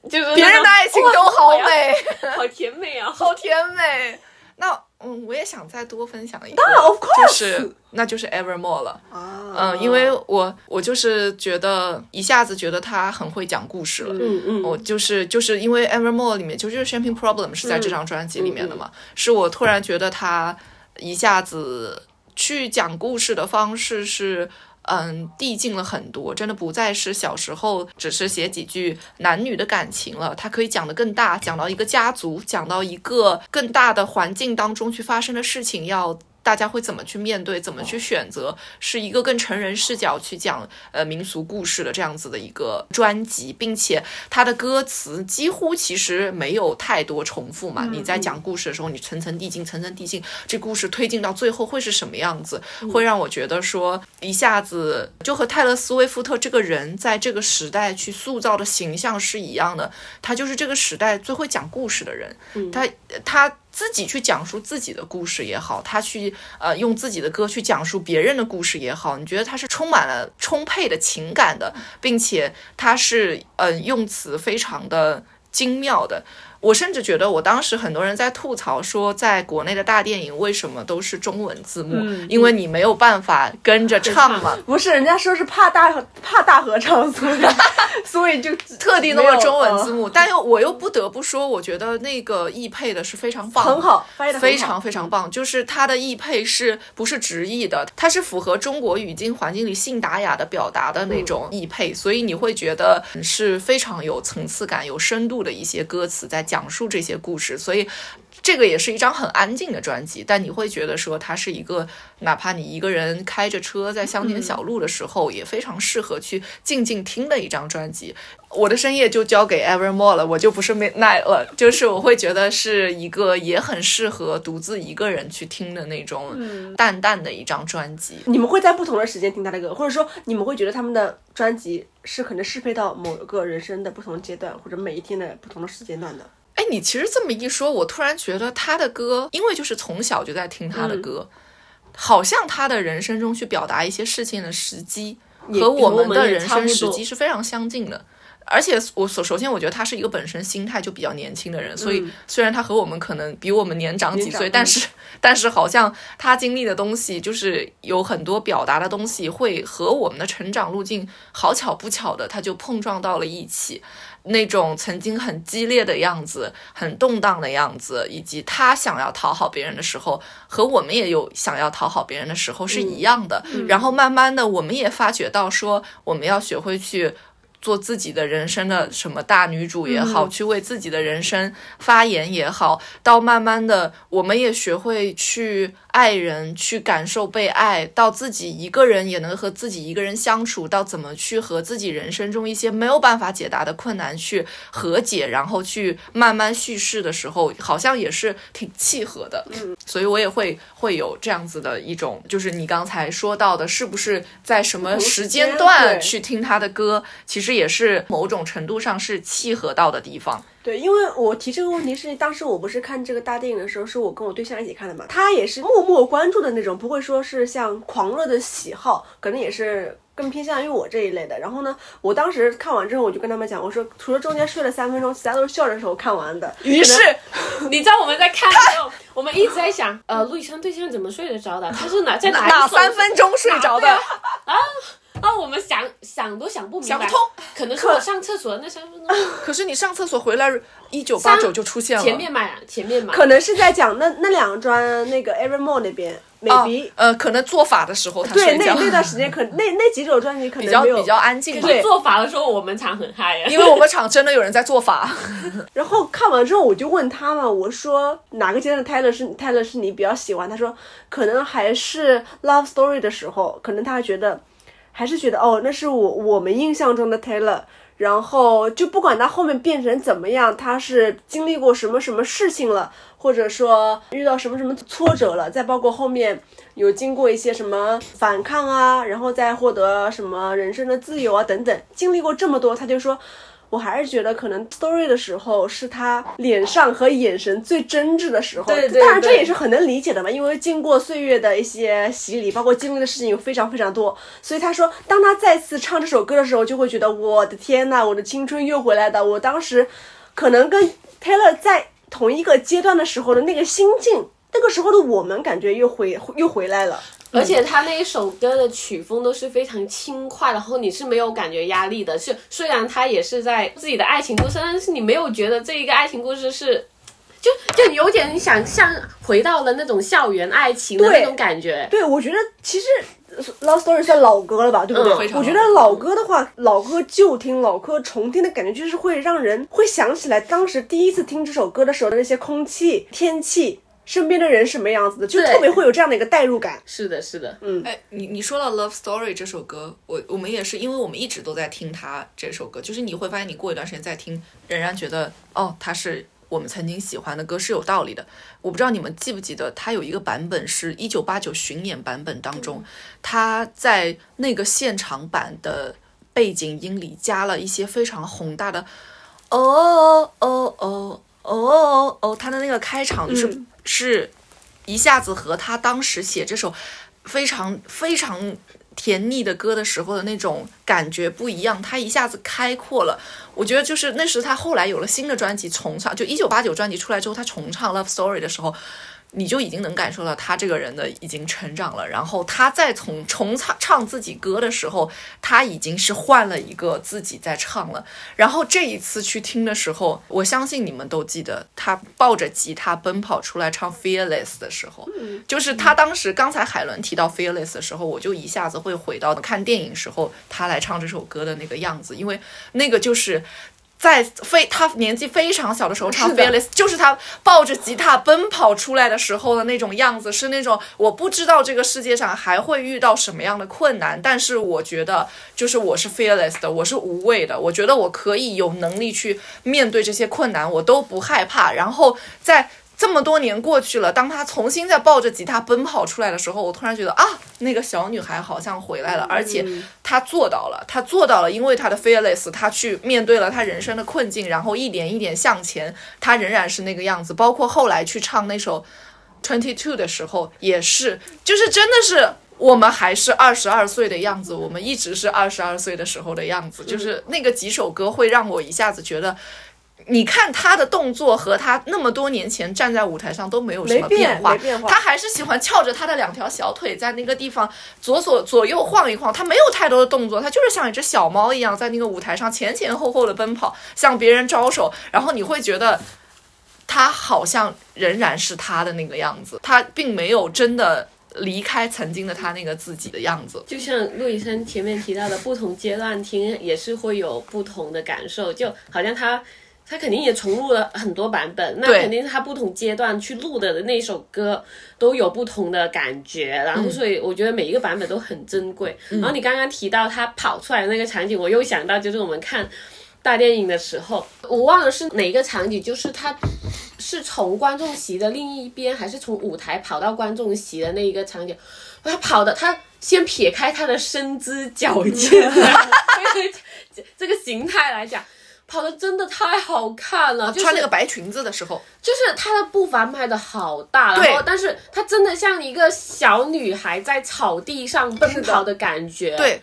就是别人的爱情都好美，好甜美啊！好甜美。那嗯，我也想再多分享一个，当然，of 就是那就是 Evermore 了。啊嗯，因为我我就是觉得一下子觉得他很会讲故事了。嗯嗯，我就是就是因为 Evermore 里面就就是 Champagne Problem 是在这张专辑里面的嘛，是我突然觉得他一下子去讲故事的方式是。嗯，递进了很多，真的不再是小时候只是写几句男女的感情了，它可以讲得更大，讲到一个家族，讲到一个更大的环境当中去发生的事情，要大家会怎么去面对，怎么去选择，是一个更成人视角去讲呃民俗故事的这样子的一个专辑，并且它的歌词几乎其实没有太多重复嘛。你在讲故事的时候，你层层递进，层层递进，这故事推进到最后会是什么样子，会让我觉得说一下子就和泰勒·斯威夫特这个人在这个时代去塑造的形象是一样的，他就是这个时代最会讲故事的人，他他。自己去讲述自己的故事也好，他去呃用自己的歌去讲述别人的故事也好，你觉得他是充满了充沛的情感的，并且他是呃用词非常的精妙的。我甚至觉得，我当时很多人在吐槽说，在国内的大电影为什么都是中文字幕？因为你没有办法跟着唱嘛。不是，人家说是怕大怕大合唱，所以 所以就特地弄了中文字幕，但又我又不得不说，我觉得那个译配的是非常棒的，很好，翻译的非常非常棒。就是它的译配是不是直译的？它是符合中国语境环境里信达雅的表达的那种译配，所以你会觉得是非常有层次感、有深度的一些歌词在讲述这些故事，所以。这个也是一张很安静的专辑，但你会觉得说它是一个，哪怕你一个人开着车在乡间小路的时候，也非常适合去静静听的一张专辑。我的深夜就交给 Evermore 了，我就不是 Midnight 了，就是我会觉得是一个也很适合独自一个人去听的那种淡淡的一张专辑。你们会在不同的时间听他的歌，或者说你们会觉得他们的专辑是可能适配到某个人生的不同阶段，或者每一天的不同的时间段的。哎，你其实这么一说，我突然觉得他的歌，因为就是从小就在听他的歌，好像他的人生中去表达一些事情的时机和我们的人生时机是非常相近的。而且我首首先，我觉得他是一个本身心态就比较年轻的人，所以虽然他和我们可能比我们年长几岁，但是但是好像他经历的东西，就是有很多表达的东西，会和我们的成长路径好巧不巧的，他就碰撞到了一起。那种曾经很激烈的样子，很动荡的样子，以及他想要讨好别人的时候，和我们也有想要讨好别人的时候是一样的。然后慢慢的，我们也发觉到说，我们要学会去。做自己的人生的什么大女主也好，去为自己的人生发言也好，到慢慢的，我们也学会去爱人，去感受被爱，到自己一个人也能和自己一个人相处，到怎么去和自己人生中一些没有办法解答的困难去和解，然后去慢慢叙事的时候，好像也是挺契合的。嗯，所以我也会会有这样子的一种，就是你刚才说到的，是不是在什么时间段去听他的歌，其实。也是某种程度上是契合到的地方。对，因为我提这个问题是，当时我不是看这个大电影的时候，是我跟我对象一起看的嘛，他也是默默关注的那种，不会说是像狂热的喜好，可能也是更偏向于我这一类的。然后呢，我当时看完之后，我就跟他们讲，我说除了中间睡了三分钟，其他都是笑着时候看完的。于是，你知道我们在看的时候，我们一直在想，呃，陆毅生对象怎么睡得着的？他是哪在哪哪三分钟睡着的啊？啊，我们想想都想不明白，想不通，可能是我上厕所那三分钟。可是你上厕所回来，一九八九就出现了。前面嘛，前面嘛，可能是在讲那那两专那个 Evermore 那边，maybe 呃，可能做法的时候他对那那段时间可那那几首专辑可能比较比较安静。对，做法的时候我们场很嗨呀，因为我们场真的有人在做法。然后看完之后我就问他嘛，我说哪个阶段的 Taylor 是 Taylor 是你比较喜欢？他说可能还是 Love Story 的时候，可能他觉得。还是觉得哦，那是我我们印象中的 Taylor。然后就不管他后面变成怎么样，他是经历过什么什么事情了，或者说遇到什么什么挫折了，再包括后面有经过一些什么反抗啊，然后再获得什么人生的自由啊等等，经历过这么多，他就说。我还是觉得，可能 story 的时候是他脸上和眼神最真挚的时候。对对当然这也是很能理解的嘛，因为经过岁月的一些洗礼，包括经历的事情有非常非常多，所以他说，当他再次唱这首歌的时候，就会觉得我的天呐，我的青春又回来了。我当时可能跟 Taylor 在同一个阶段的时候的那个心境，那个时候的我们感觉又回又回来了。而且他那一首歌的曲风都是非常轻快，然后你是没有感觉压力的。是虽然他也是在自己的爱情故事，但是你没有觉得这一个爱情故事是，就就有点想像回到了那种校园爱情的那种感觉。对，我觉得其实《Love Story》算老歌了吧，对不对？嗯我觉得老歌的话，老歌旧听、老歌重听的感觉，就是会让人会想起来当时第一次听这首歌的时候的那些空气、天气、身边的人什么样子的，就特别会有这样的一个代入感。是的，是的，嗯哎，你你说到《Love Story》这首歌，我我们也是，因为我们一直都在听它这首歌，就是你会发现，你过一段时间再听，仍然觉得哦，它是我们曾经喜欢的歌，是有道理的。我不知道你们记不记得，它有一个版本是一九八九巡演版本当中，它在那个现场版的背景音里加了一些非常宏大的哦哦哦哦哦哦，它的那个开场就是、是一下子和他当时写这首非常非常甜腻的歌的时候的那种感觉不一样，他一下子开阔了。我觉得就是那时他后来有了新的专辑重唱，就一九八九专辑出来之后，他重唱《Love Story》的时候。你就已经能感受到他这个人的已经成长了，然后他再从重唱唱自己歌的时候，他已经是换了一个自己在唱了。然后这一次去听的时候，我相信你们都记得他抱着吉他奔跑出来唱《Fearless》的时候，就是他当时刚才海伦提到《Fearless》的时候，我就一下子会回到看电影时候他来唱这首歌的那个样子，因为那个就是。在非他年纪非常小的时候唱《Fearless》，就是他抱着吉他奔跑出来的时候的那种样子，是那种我不知道这个世界上还会遇到什么样的困难，但是我觉得就是我是 fearless 的，我是无畏的，我觉得我可以有能力去面对这些困难，我都不害怕。然后在这么多年过去了，当他重新再抱着吉他奔跑出来的时候，我突然觉得啊，那个小女孩好像回来了，而且她做到了，她做到了，因为她的 fearless，她去面对了她人生的困境，然后一点一点向前，她仍然是那个样子。包括后来去唱那首 Twenty Two 的时候，也是，就是真的是。我们还是二十二岁的样子，我们一直是二十二岁的时候的样子，就是那个几首歌会让我一下子觉得，你看他的动作和他那么多年前站在舞台上都没有什么变化，没变化他还是喜欢翘着他的两条小腿在那个地方左左左右晃一晃，他没有太多的动作，他就是像一只小猫一样在那个舞台上前前后后的奔跑，向别人招手，然后你会觉得他好像仍然是他的那个样子，他并没有真的离开曾经的他那个自己的样子。就像陆医生前面提到的，不同阶段听也是会有不同的感受，就好像他。他肯定也重录了很多版本，那肯定是他不同阶段去录的那首歌都有不同的感觉，然后所以我觉得每一个版本都很珍贵。然后你刚刚提到他跑出来的那个场景，我又想到就是我们看大电影的时候，我忘了是哪个场景，就是他是从观众席的另一边，还是从舞台跑到观众席的那一个场景，他跑的他先撇开他的身姿矫健 这个这个形态来讲。跑的真的太好看了，就是穿那个白裙子的时候，就是她的步伐迈的好大，对然后但是她真的像一个小女孩在草地上奔跑的感觉。对，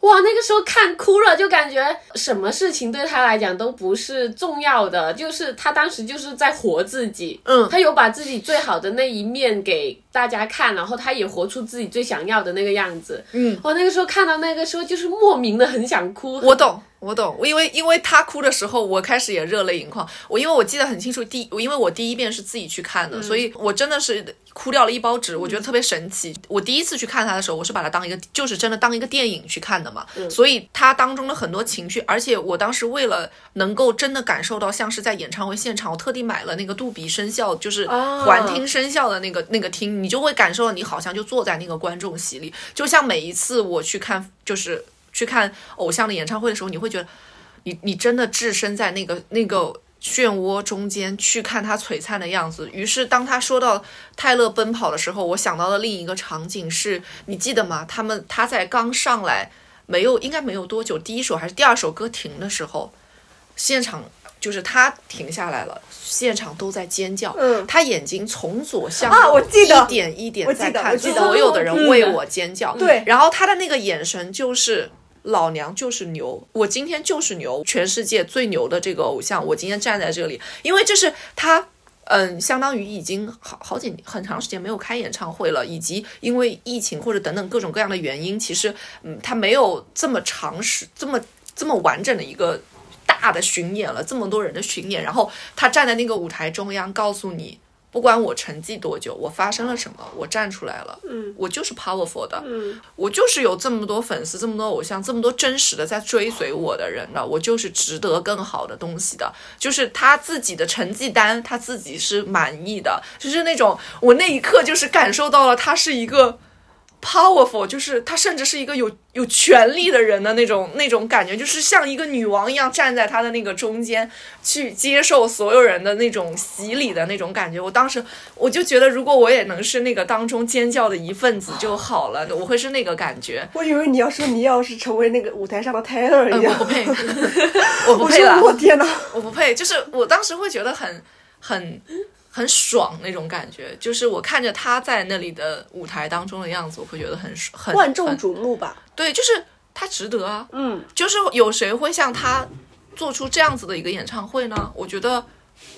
哇，那个时候看哭了，就感觉什么事情对她来讲都不是重要的，就是她当时就是在活自己。嗯她有把自己最好的那一面给大家看，然后她也活出自己最想要的那个样子。嗯，我那个时候看到那个时候就是莫名的很想哭。我懂。我懂，因为因为他哭的时候，我开始也热泪盈眶。我因为我记得很清楚，第因为我第一遍是自己去看的，所以我真的是哭掉了一包纸，我觉得特别神奇。我第一次去看他的时候，我是把它当一个，就是真的当一个电影去看的嘛。所以它当中的很多情绪，而且我当时为了能够真的感受到像是在演唱会现场，我特地买了那个杜比声效，就是环听声效的那个、那个听，你就会感受到你好像就坐在那个观众席里，就像每一次我去看，就是。去看偶像的演唱会的时候，你会觉得你你真的置身在那个那个漩涡中间去看他璀璨的样子。于是当他说到泰勒奔跑的时候，我想到了另一个场景是，你记得吗？他们他在刚上来没有应该没有多久，第一首还是第二首歌停的时候，现场就是他停下来了，现场都在尖叫。嗯他眼睛从左向啊右我记得一点一点在看所有的人嗯为我尖叫。对然后他的那个眼神就是。老娘就是牛，我今天就是牛，全世界最牛的这个偶像，我今天站在这里，因为这是他，嗯，相当于已经好好几很长时间没有开演唱会了，以及因为疫情或者等等各种各样的原因，其实，嗯，他没有这么长时、这么这么完整的一个大的巡演了，这么多人的巡演，然后他站在那个舞台中央，告诉你，不管我沉寂多久，我发生了什么，我站出来了，嗯，我就是 powerful 的，嗯，我就是有这么多粉丝，这么多偶像，这么多真实的在追随我的人的，我就是值得更好的东西的。就是他自己的成绩单，他自己是满意的，就是那种我那一刻就是感受到了他是一个 powerful，就是他甚至是一个有有权力的人的那种那种感觉，就是像一个女王一样站在他的那个中间，去接受所有人的那种洗礼的那种感觉。我当时我就觉得，如果我也能是那个当中尖叫的一份子就好了，我会是那个感觉。我以为你要说你要是成为那个舞台上的 Taylor 一样，我，不配，我不我配了说，我天呐，我不配。就是我当时会觉得很很很爽那种感觉，就是我看着他在那里的舞台当中的样子，我会觉得很爽很万众很瞩目吧？对，就是他值得啊。嗯，就是有谁会像他做出这样子的一个演唱会呢？我觉得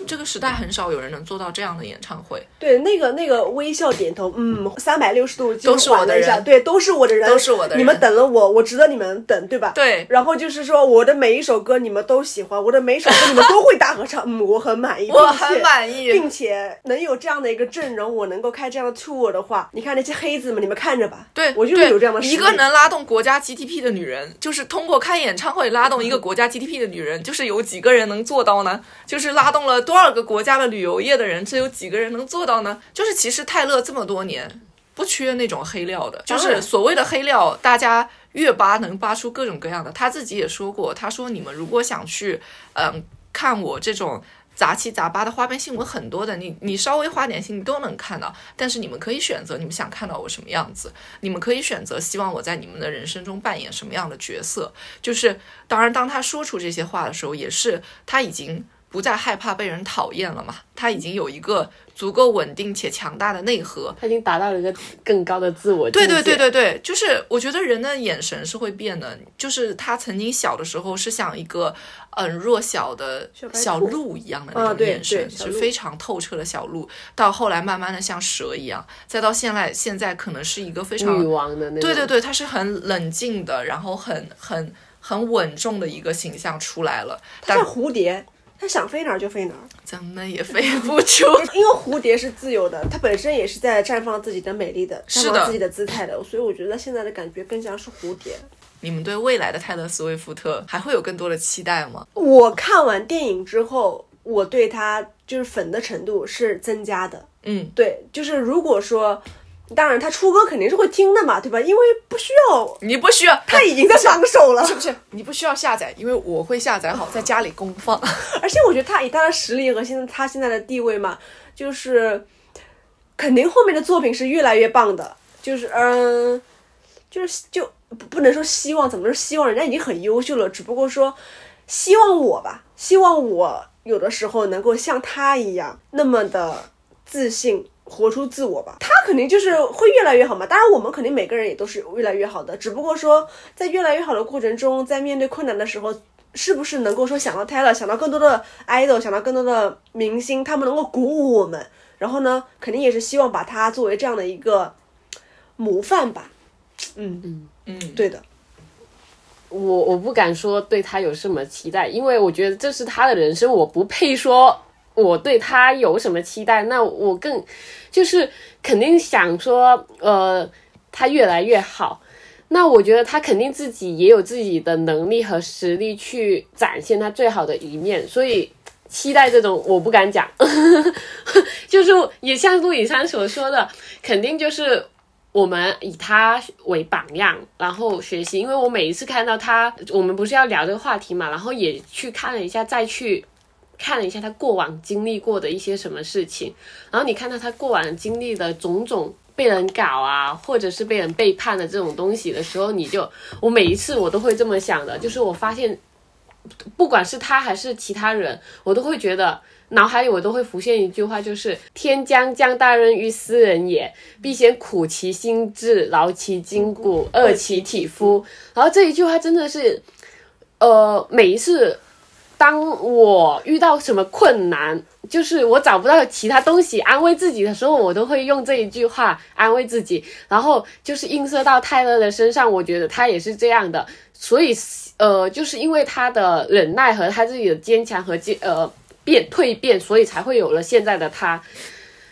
这个时代很少有人能做到这样的演唱会。对，那个那个微笑点头，嗯，三百六十度都是我的人对，都是我的人，都是我的人你们等了我，我值得你们等，对吧？。对，然后就是说，我的每一首歌你们都喜欢，我的每一首歌你们都会大合唱，嗯，我很满意，我很满意。并且能有这样的一个阵容，我能够开这样的 tour 的话，你看那些黑子们，你们看着吧。对，我就是有这样的一个能拉动国家 GDP 的女人，就是通过开演唱会拉动一个国家 GDP 的女人，就是有几个人能做到呢？就是拉动了多少个国家的旅游业的人，这有几个人能做到呢？就是其实泰勒这么多年不缺那种黑料的，就是所谓的黑料，大家越扒能扒出各种各样的。他自己也说过，他说你们如果想去，嗯，看我这种。杂七杂八的花边新闻很多的，你你稍微花点心，你都能看到。但是你们可以选择你们想看到我什么样子，你们可以选择希望我在你们的人生中扮演什么样的角色。就是当然，当他说出这些话的时候，也是他已经不再害怕被人讨厌了嘛，他已经有一个足够稳定且强大的内核，他已经达到了一个更高的自我。对对对对对，就是我觉得人的眼神是会变的，就是他曾经小的时候是像一个嗯弱小的小鹿一样的那种啊对眼神，是非常透彻的小鹿，到后来慢慢的像蛇一样，再到现在现在可能是一个非常女王的那种。对对对，他是很冷静的，然后很很很稳重的一个形象出来了，但它像蝴蝶，它想飞哪儿就飞哪儿，怎么也飞不出。因为蝴蝶是自由的，它本身也是在绽放自己的美丽的，绽是的放自己的姿态的，所以我觉得现在的感觉更像是蝴蝶。你们对未来的泰勒·斯威夫特还会有更多的期待吗？我看完电影之后，我对他就是粉的程度是增加的。嗯，对，就是如果说，当然他出歌肯定是会听的嘛，对吧？因为不需要，你不需要，他已经在榜首了。是不是？你不需要下载，因为我会下载好，在家里公放。而且我觉得他以他的实力和现在他现在的地位嘛，就是肯定后面的作品是越来越棒的。就是嗯，就是就不不能说希望，怎么说希望？人家已经很优秀了，只不过说希望我吧，希望我有的时候能够像他一样那么的自信。活出自我吧，他肯定就是会越来越好嘛。当然，我们肯定每个人也都是越来越好的，只不过说在越来越好的过程中，在面对困难的时候，是不是能够说想到 Taylor，想到更多的 idol，想到更多的明星，他们能够鼓舞我们。然后呢，肯定也是希望把他作为这样的一个模范吧。嗯嗯嗯，对的，我我不敢说对他有什么期待，因为我觉得这是他的人生，我不配说我对他有什么期待。那我更就是肯定想说，呃，他越来越好。那我觉得他肯定自己也有自己的能力和实力去展现他最好的一面，所以期待这种我不敢讲，就是也像陆以山所说的，肯定就是我们以他为榜样，然后学习。因为我每一次看到他，我们不是要聊这个话题嘛，然后也去看了一下，再去看了一下他过往经历过的一些什么事情。然后你看到他过往经历的种种被人搞啊，或者是被人背叛的这种东西的时候，你就我每一次我都会这么想的，就是我发现，不管是他还是其他人，我都会觉得。脑海里我都会浮现一句话，就是“天将降大任于斯人也，必先苦其心志，劳其筋骨，饿其体肤。”然后这一句话真的是，呃，每一次当我遇到什么困难，就是我找不到其他东西安慰自己的时候，我都会用这一句话安慰自己。然后就是映射到泰勒的身上，我觉得他也是这样的。所以，呃，就是因为他的忍耐和他自己的坚强和坚，呃。变蜕变，所以才会有了现在的他。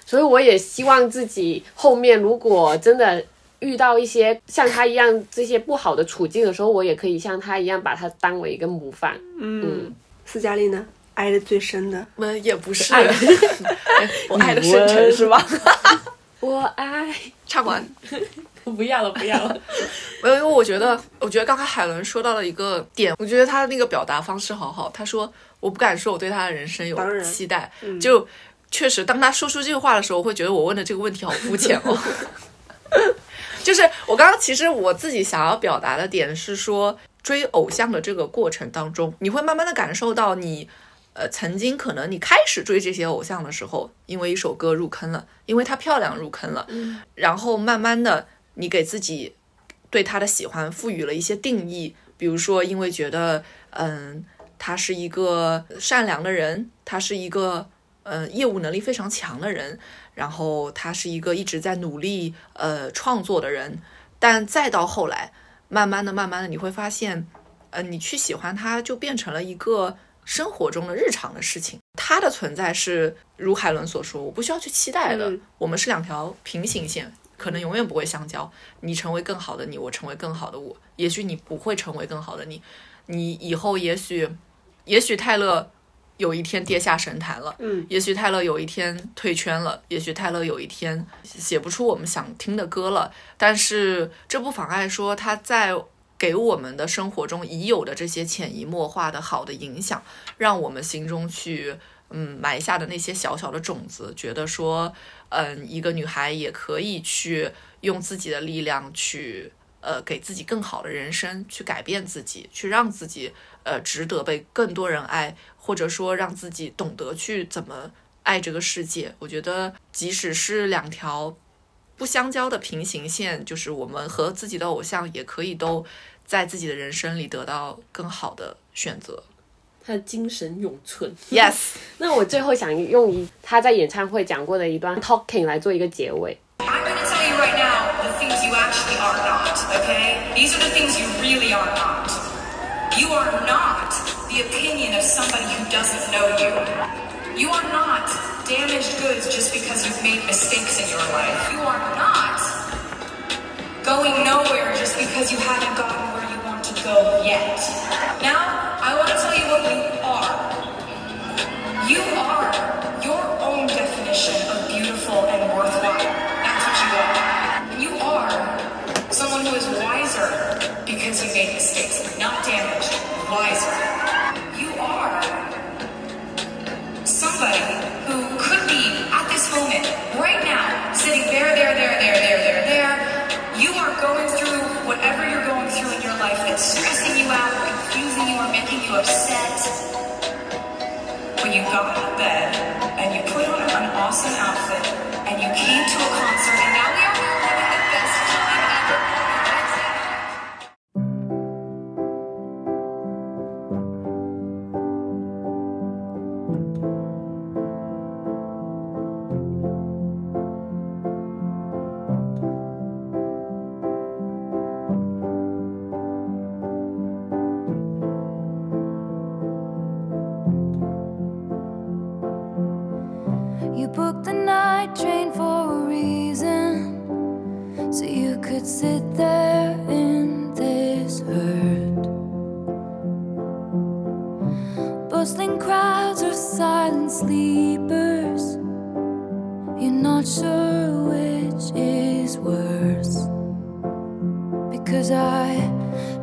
所以我也希望自己后面如果真的遇到一些像他一样这些不好的处境的时候，我也可以像他一样把他当为一个模范。嗯，斯嘉丽呢？爱的最深的，我也不是，我爱的深沉是吧？我爱唱完，不要了，不要了。没有，因为我觉得，我觉得刚才海伦说到了一个点，我觉得他的那个表达方式好好。他说。我不敢说我对他的人生有期待，就确实，当他说出这句话的时候，我会觉得我问的这个问题好肤浅哦。就是我刚刚其实我自己想要表达的点是说，追偶像的这个过程当中，你会慢慢的感受到你，呃，曾经可能你开始追这些偶像的时候，因为一首歌入坑了，因为她漂亮入坑了，然后慢慢的你给自己对他的喜欢赋予了一些定义，比如说因为觉得，嗯。他是一个善良的人，他是一个呃业务能力非常强的人，然后他是一个一直在努力呃创作的人，但再到后来，慢慢的、慢慢的，你会发现，呃，你去喜欢它，就变成了一个生活中的日常的事情。它的存在是如海伦所说，我不需要去期待的。我们是两条平行线，可能永远不会相交。你成为更好的你，我成为更好的我。也许你不会成为更好的你，你以后也许。也许泰勒有一天跌下神坛了，嗯，也许泰勒有一天退圈了，也许泰勒有一天写不出我们想听的歌了，但是这不妨碍说他在给我们的生活中已有的这些潜移默化的好的影响，让我们心中去嗯埋下的那些小小的种子，觉得说嗯一个女孩也可以去用自己的力量去。呃，给自己更好的人生，去改变自己，去让自己呃值得被更多人爱，或者说让自己懂得去怎么爱这个世界。我觉得，即使是两条不相交的平行线，就是我们和自己的偶像也可以都在自己的人生里得到更好的选择。他的精神永存。Yes。那我最后想用一他在演唱会讲过的一段 talking 来做一个结尾。These are the things you really are not. You are not opinion of somebody who doesn't know you. You are not damaged goods just because you've made mistakes in your life. You are not going nowhere just because you haven't gotten where you want to go yet. Now, I want to tell you what you are. You are your own definition of beautiful and worthwhile. That's what you are. You are Someone who is wiser because you made mistakes, not damaged, wiser. Going through whatever you're going through in your life that's stressing you out, confusing you, or making you upset. When you got out of bed and you put on an awesome outfit and you came to a concert gathered. Bustling crowds are silent sleepers. You're not sure which is worse. Because I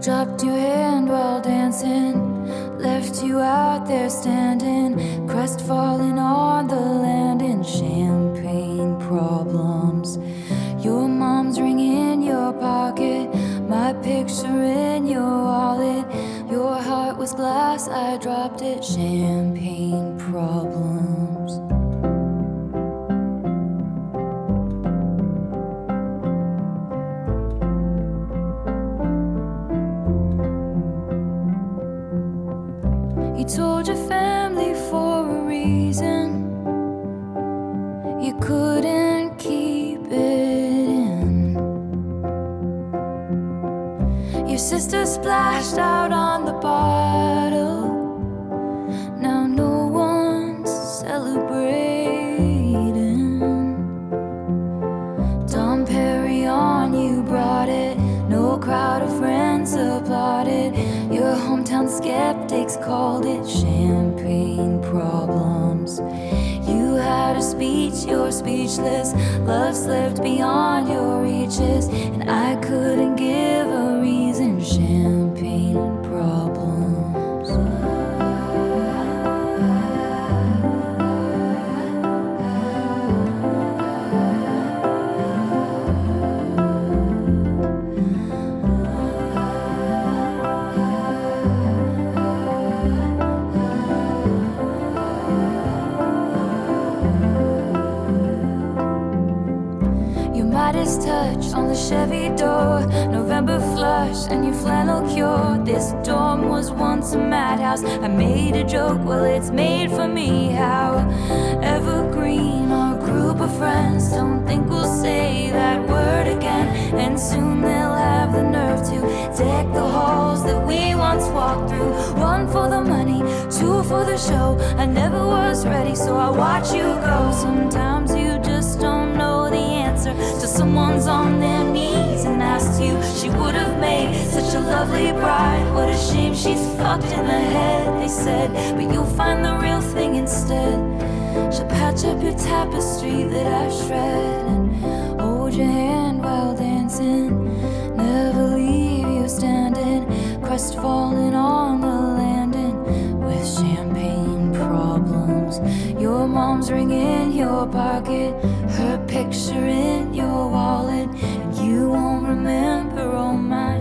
dropped your hand while dancing, left you out there standing, crestfallen on the glass, I dropped it. Champagne problems. You told your family for a reason. You couldn't keep it in. Your sister splashed out called it champagne problems. You had a speech, you're speechless. Love slipped beyond your reaches, and I couldn't give a reason. The Chevy door. November flush and your flannel cure. This dorm was once a madhouse. I made a joke, well, it's made for me. How evergreen our group of friends. Don't think we'll say that word again. And soon they'll have the nerve to deck the halls that we once walked through. One for the money, two for the show. I never was ready, so I watch you go. Sometimes till someone's on their knees and asks you. She would have made such a lovely bride. What a shame she's fucked in the head, they said. But you'll find the real thing instead. She'll patch up your tapestry that I shred and hold your hand while dancing. Never leave you standing, crestfallen on the landing with champagne problems. Your mom's ring in your pocket, treasure in your wallet. You won't remember all my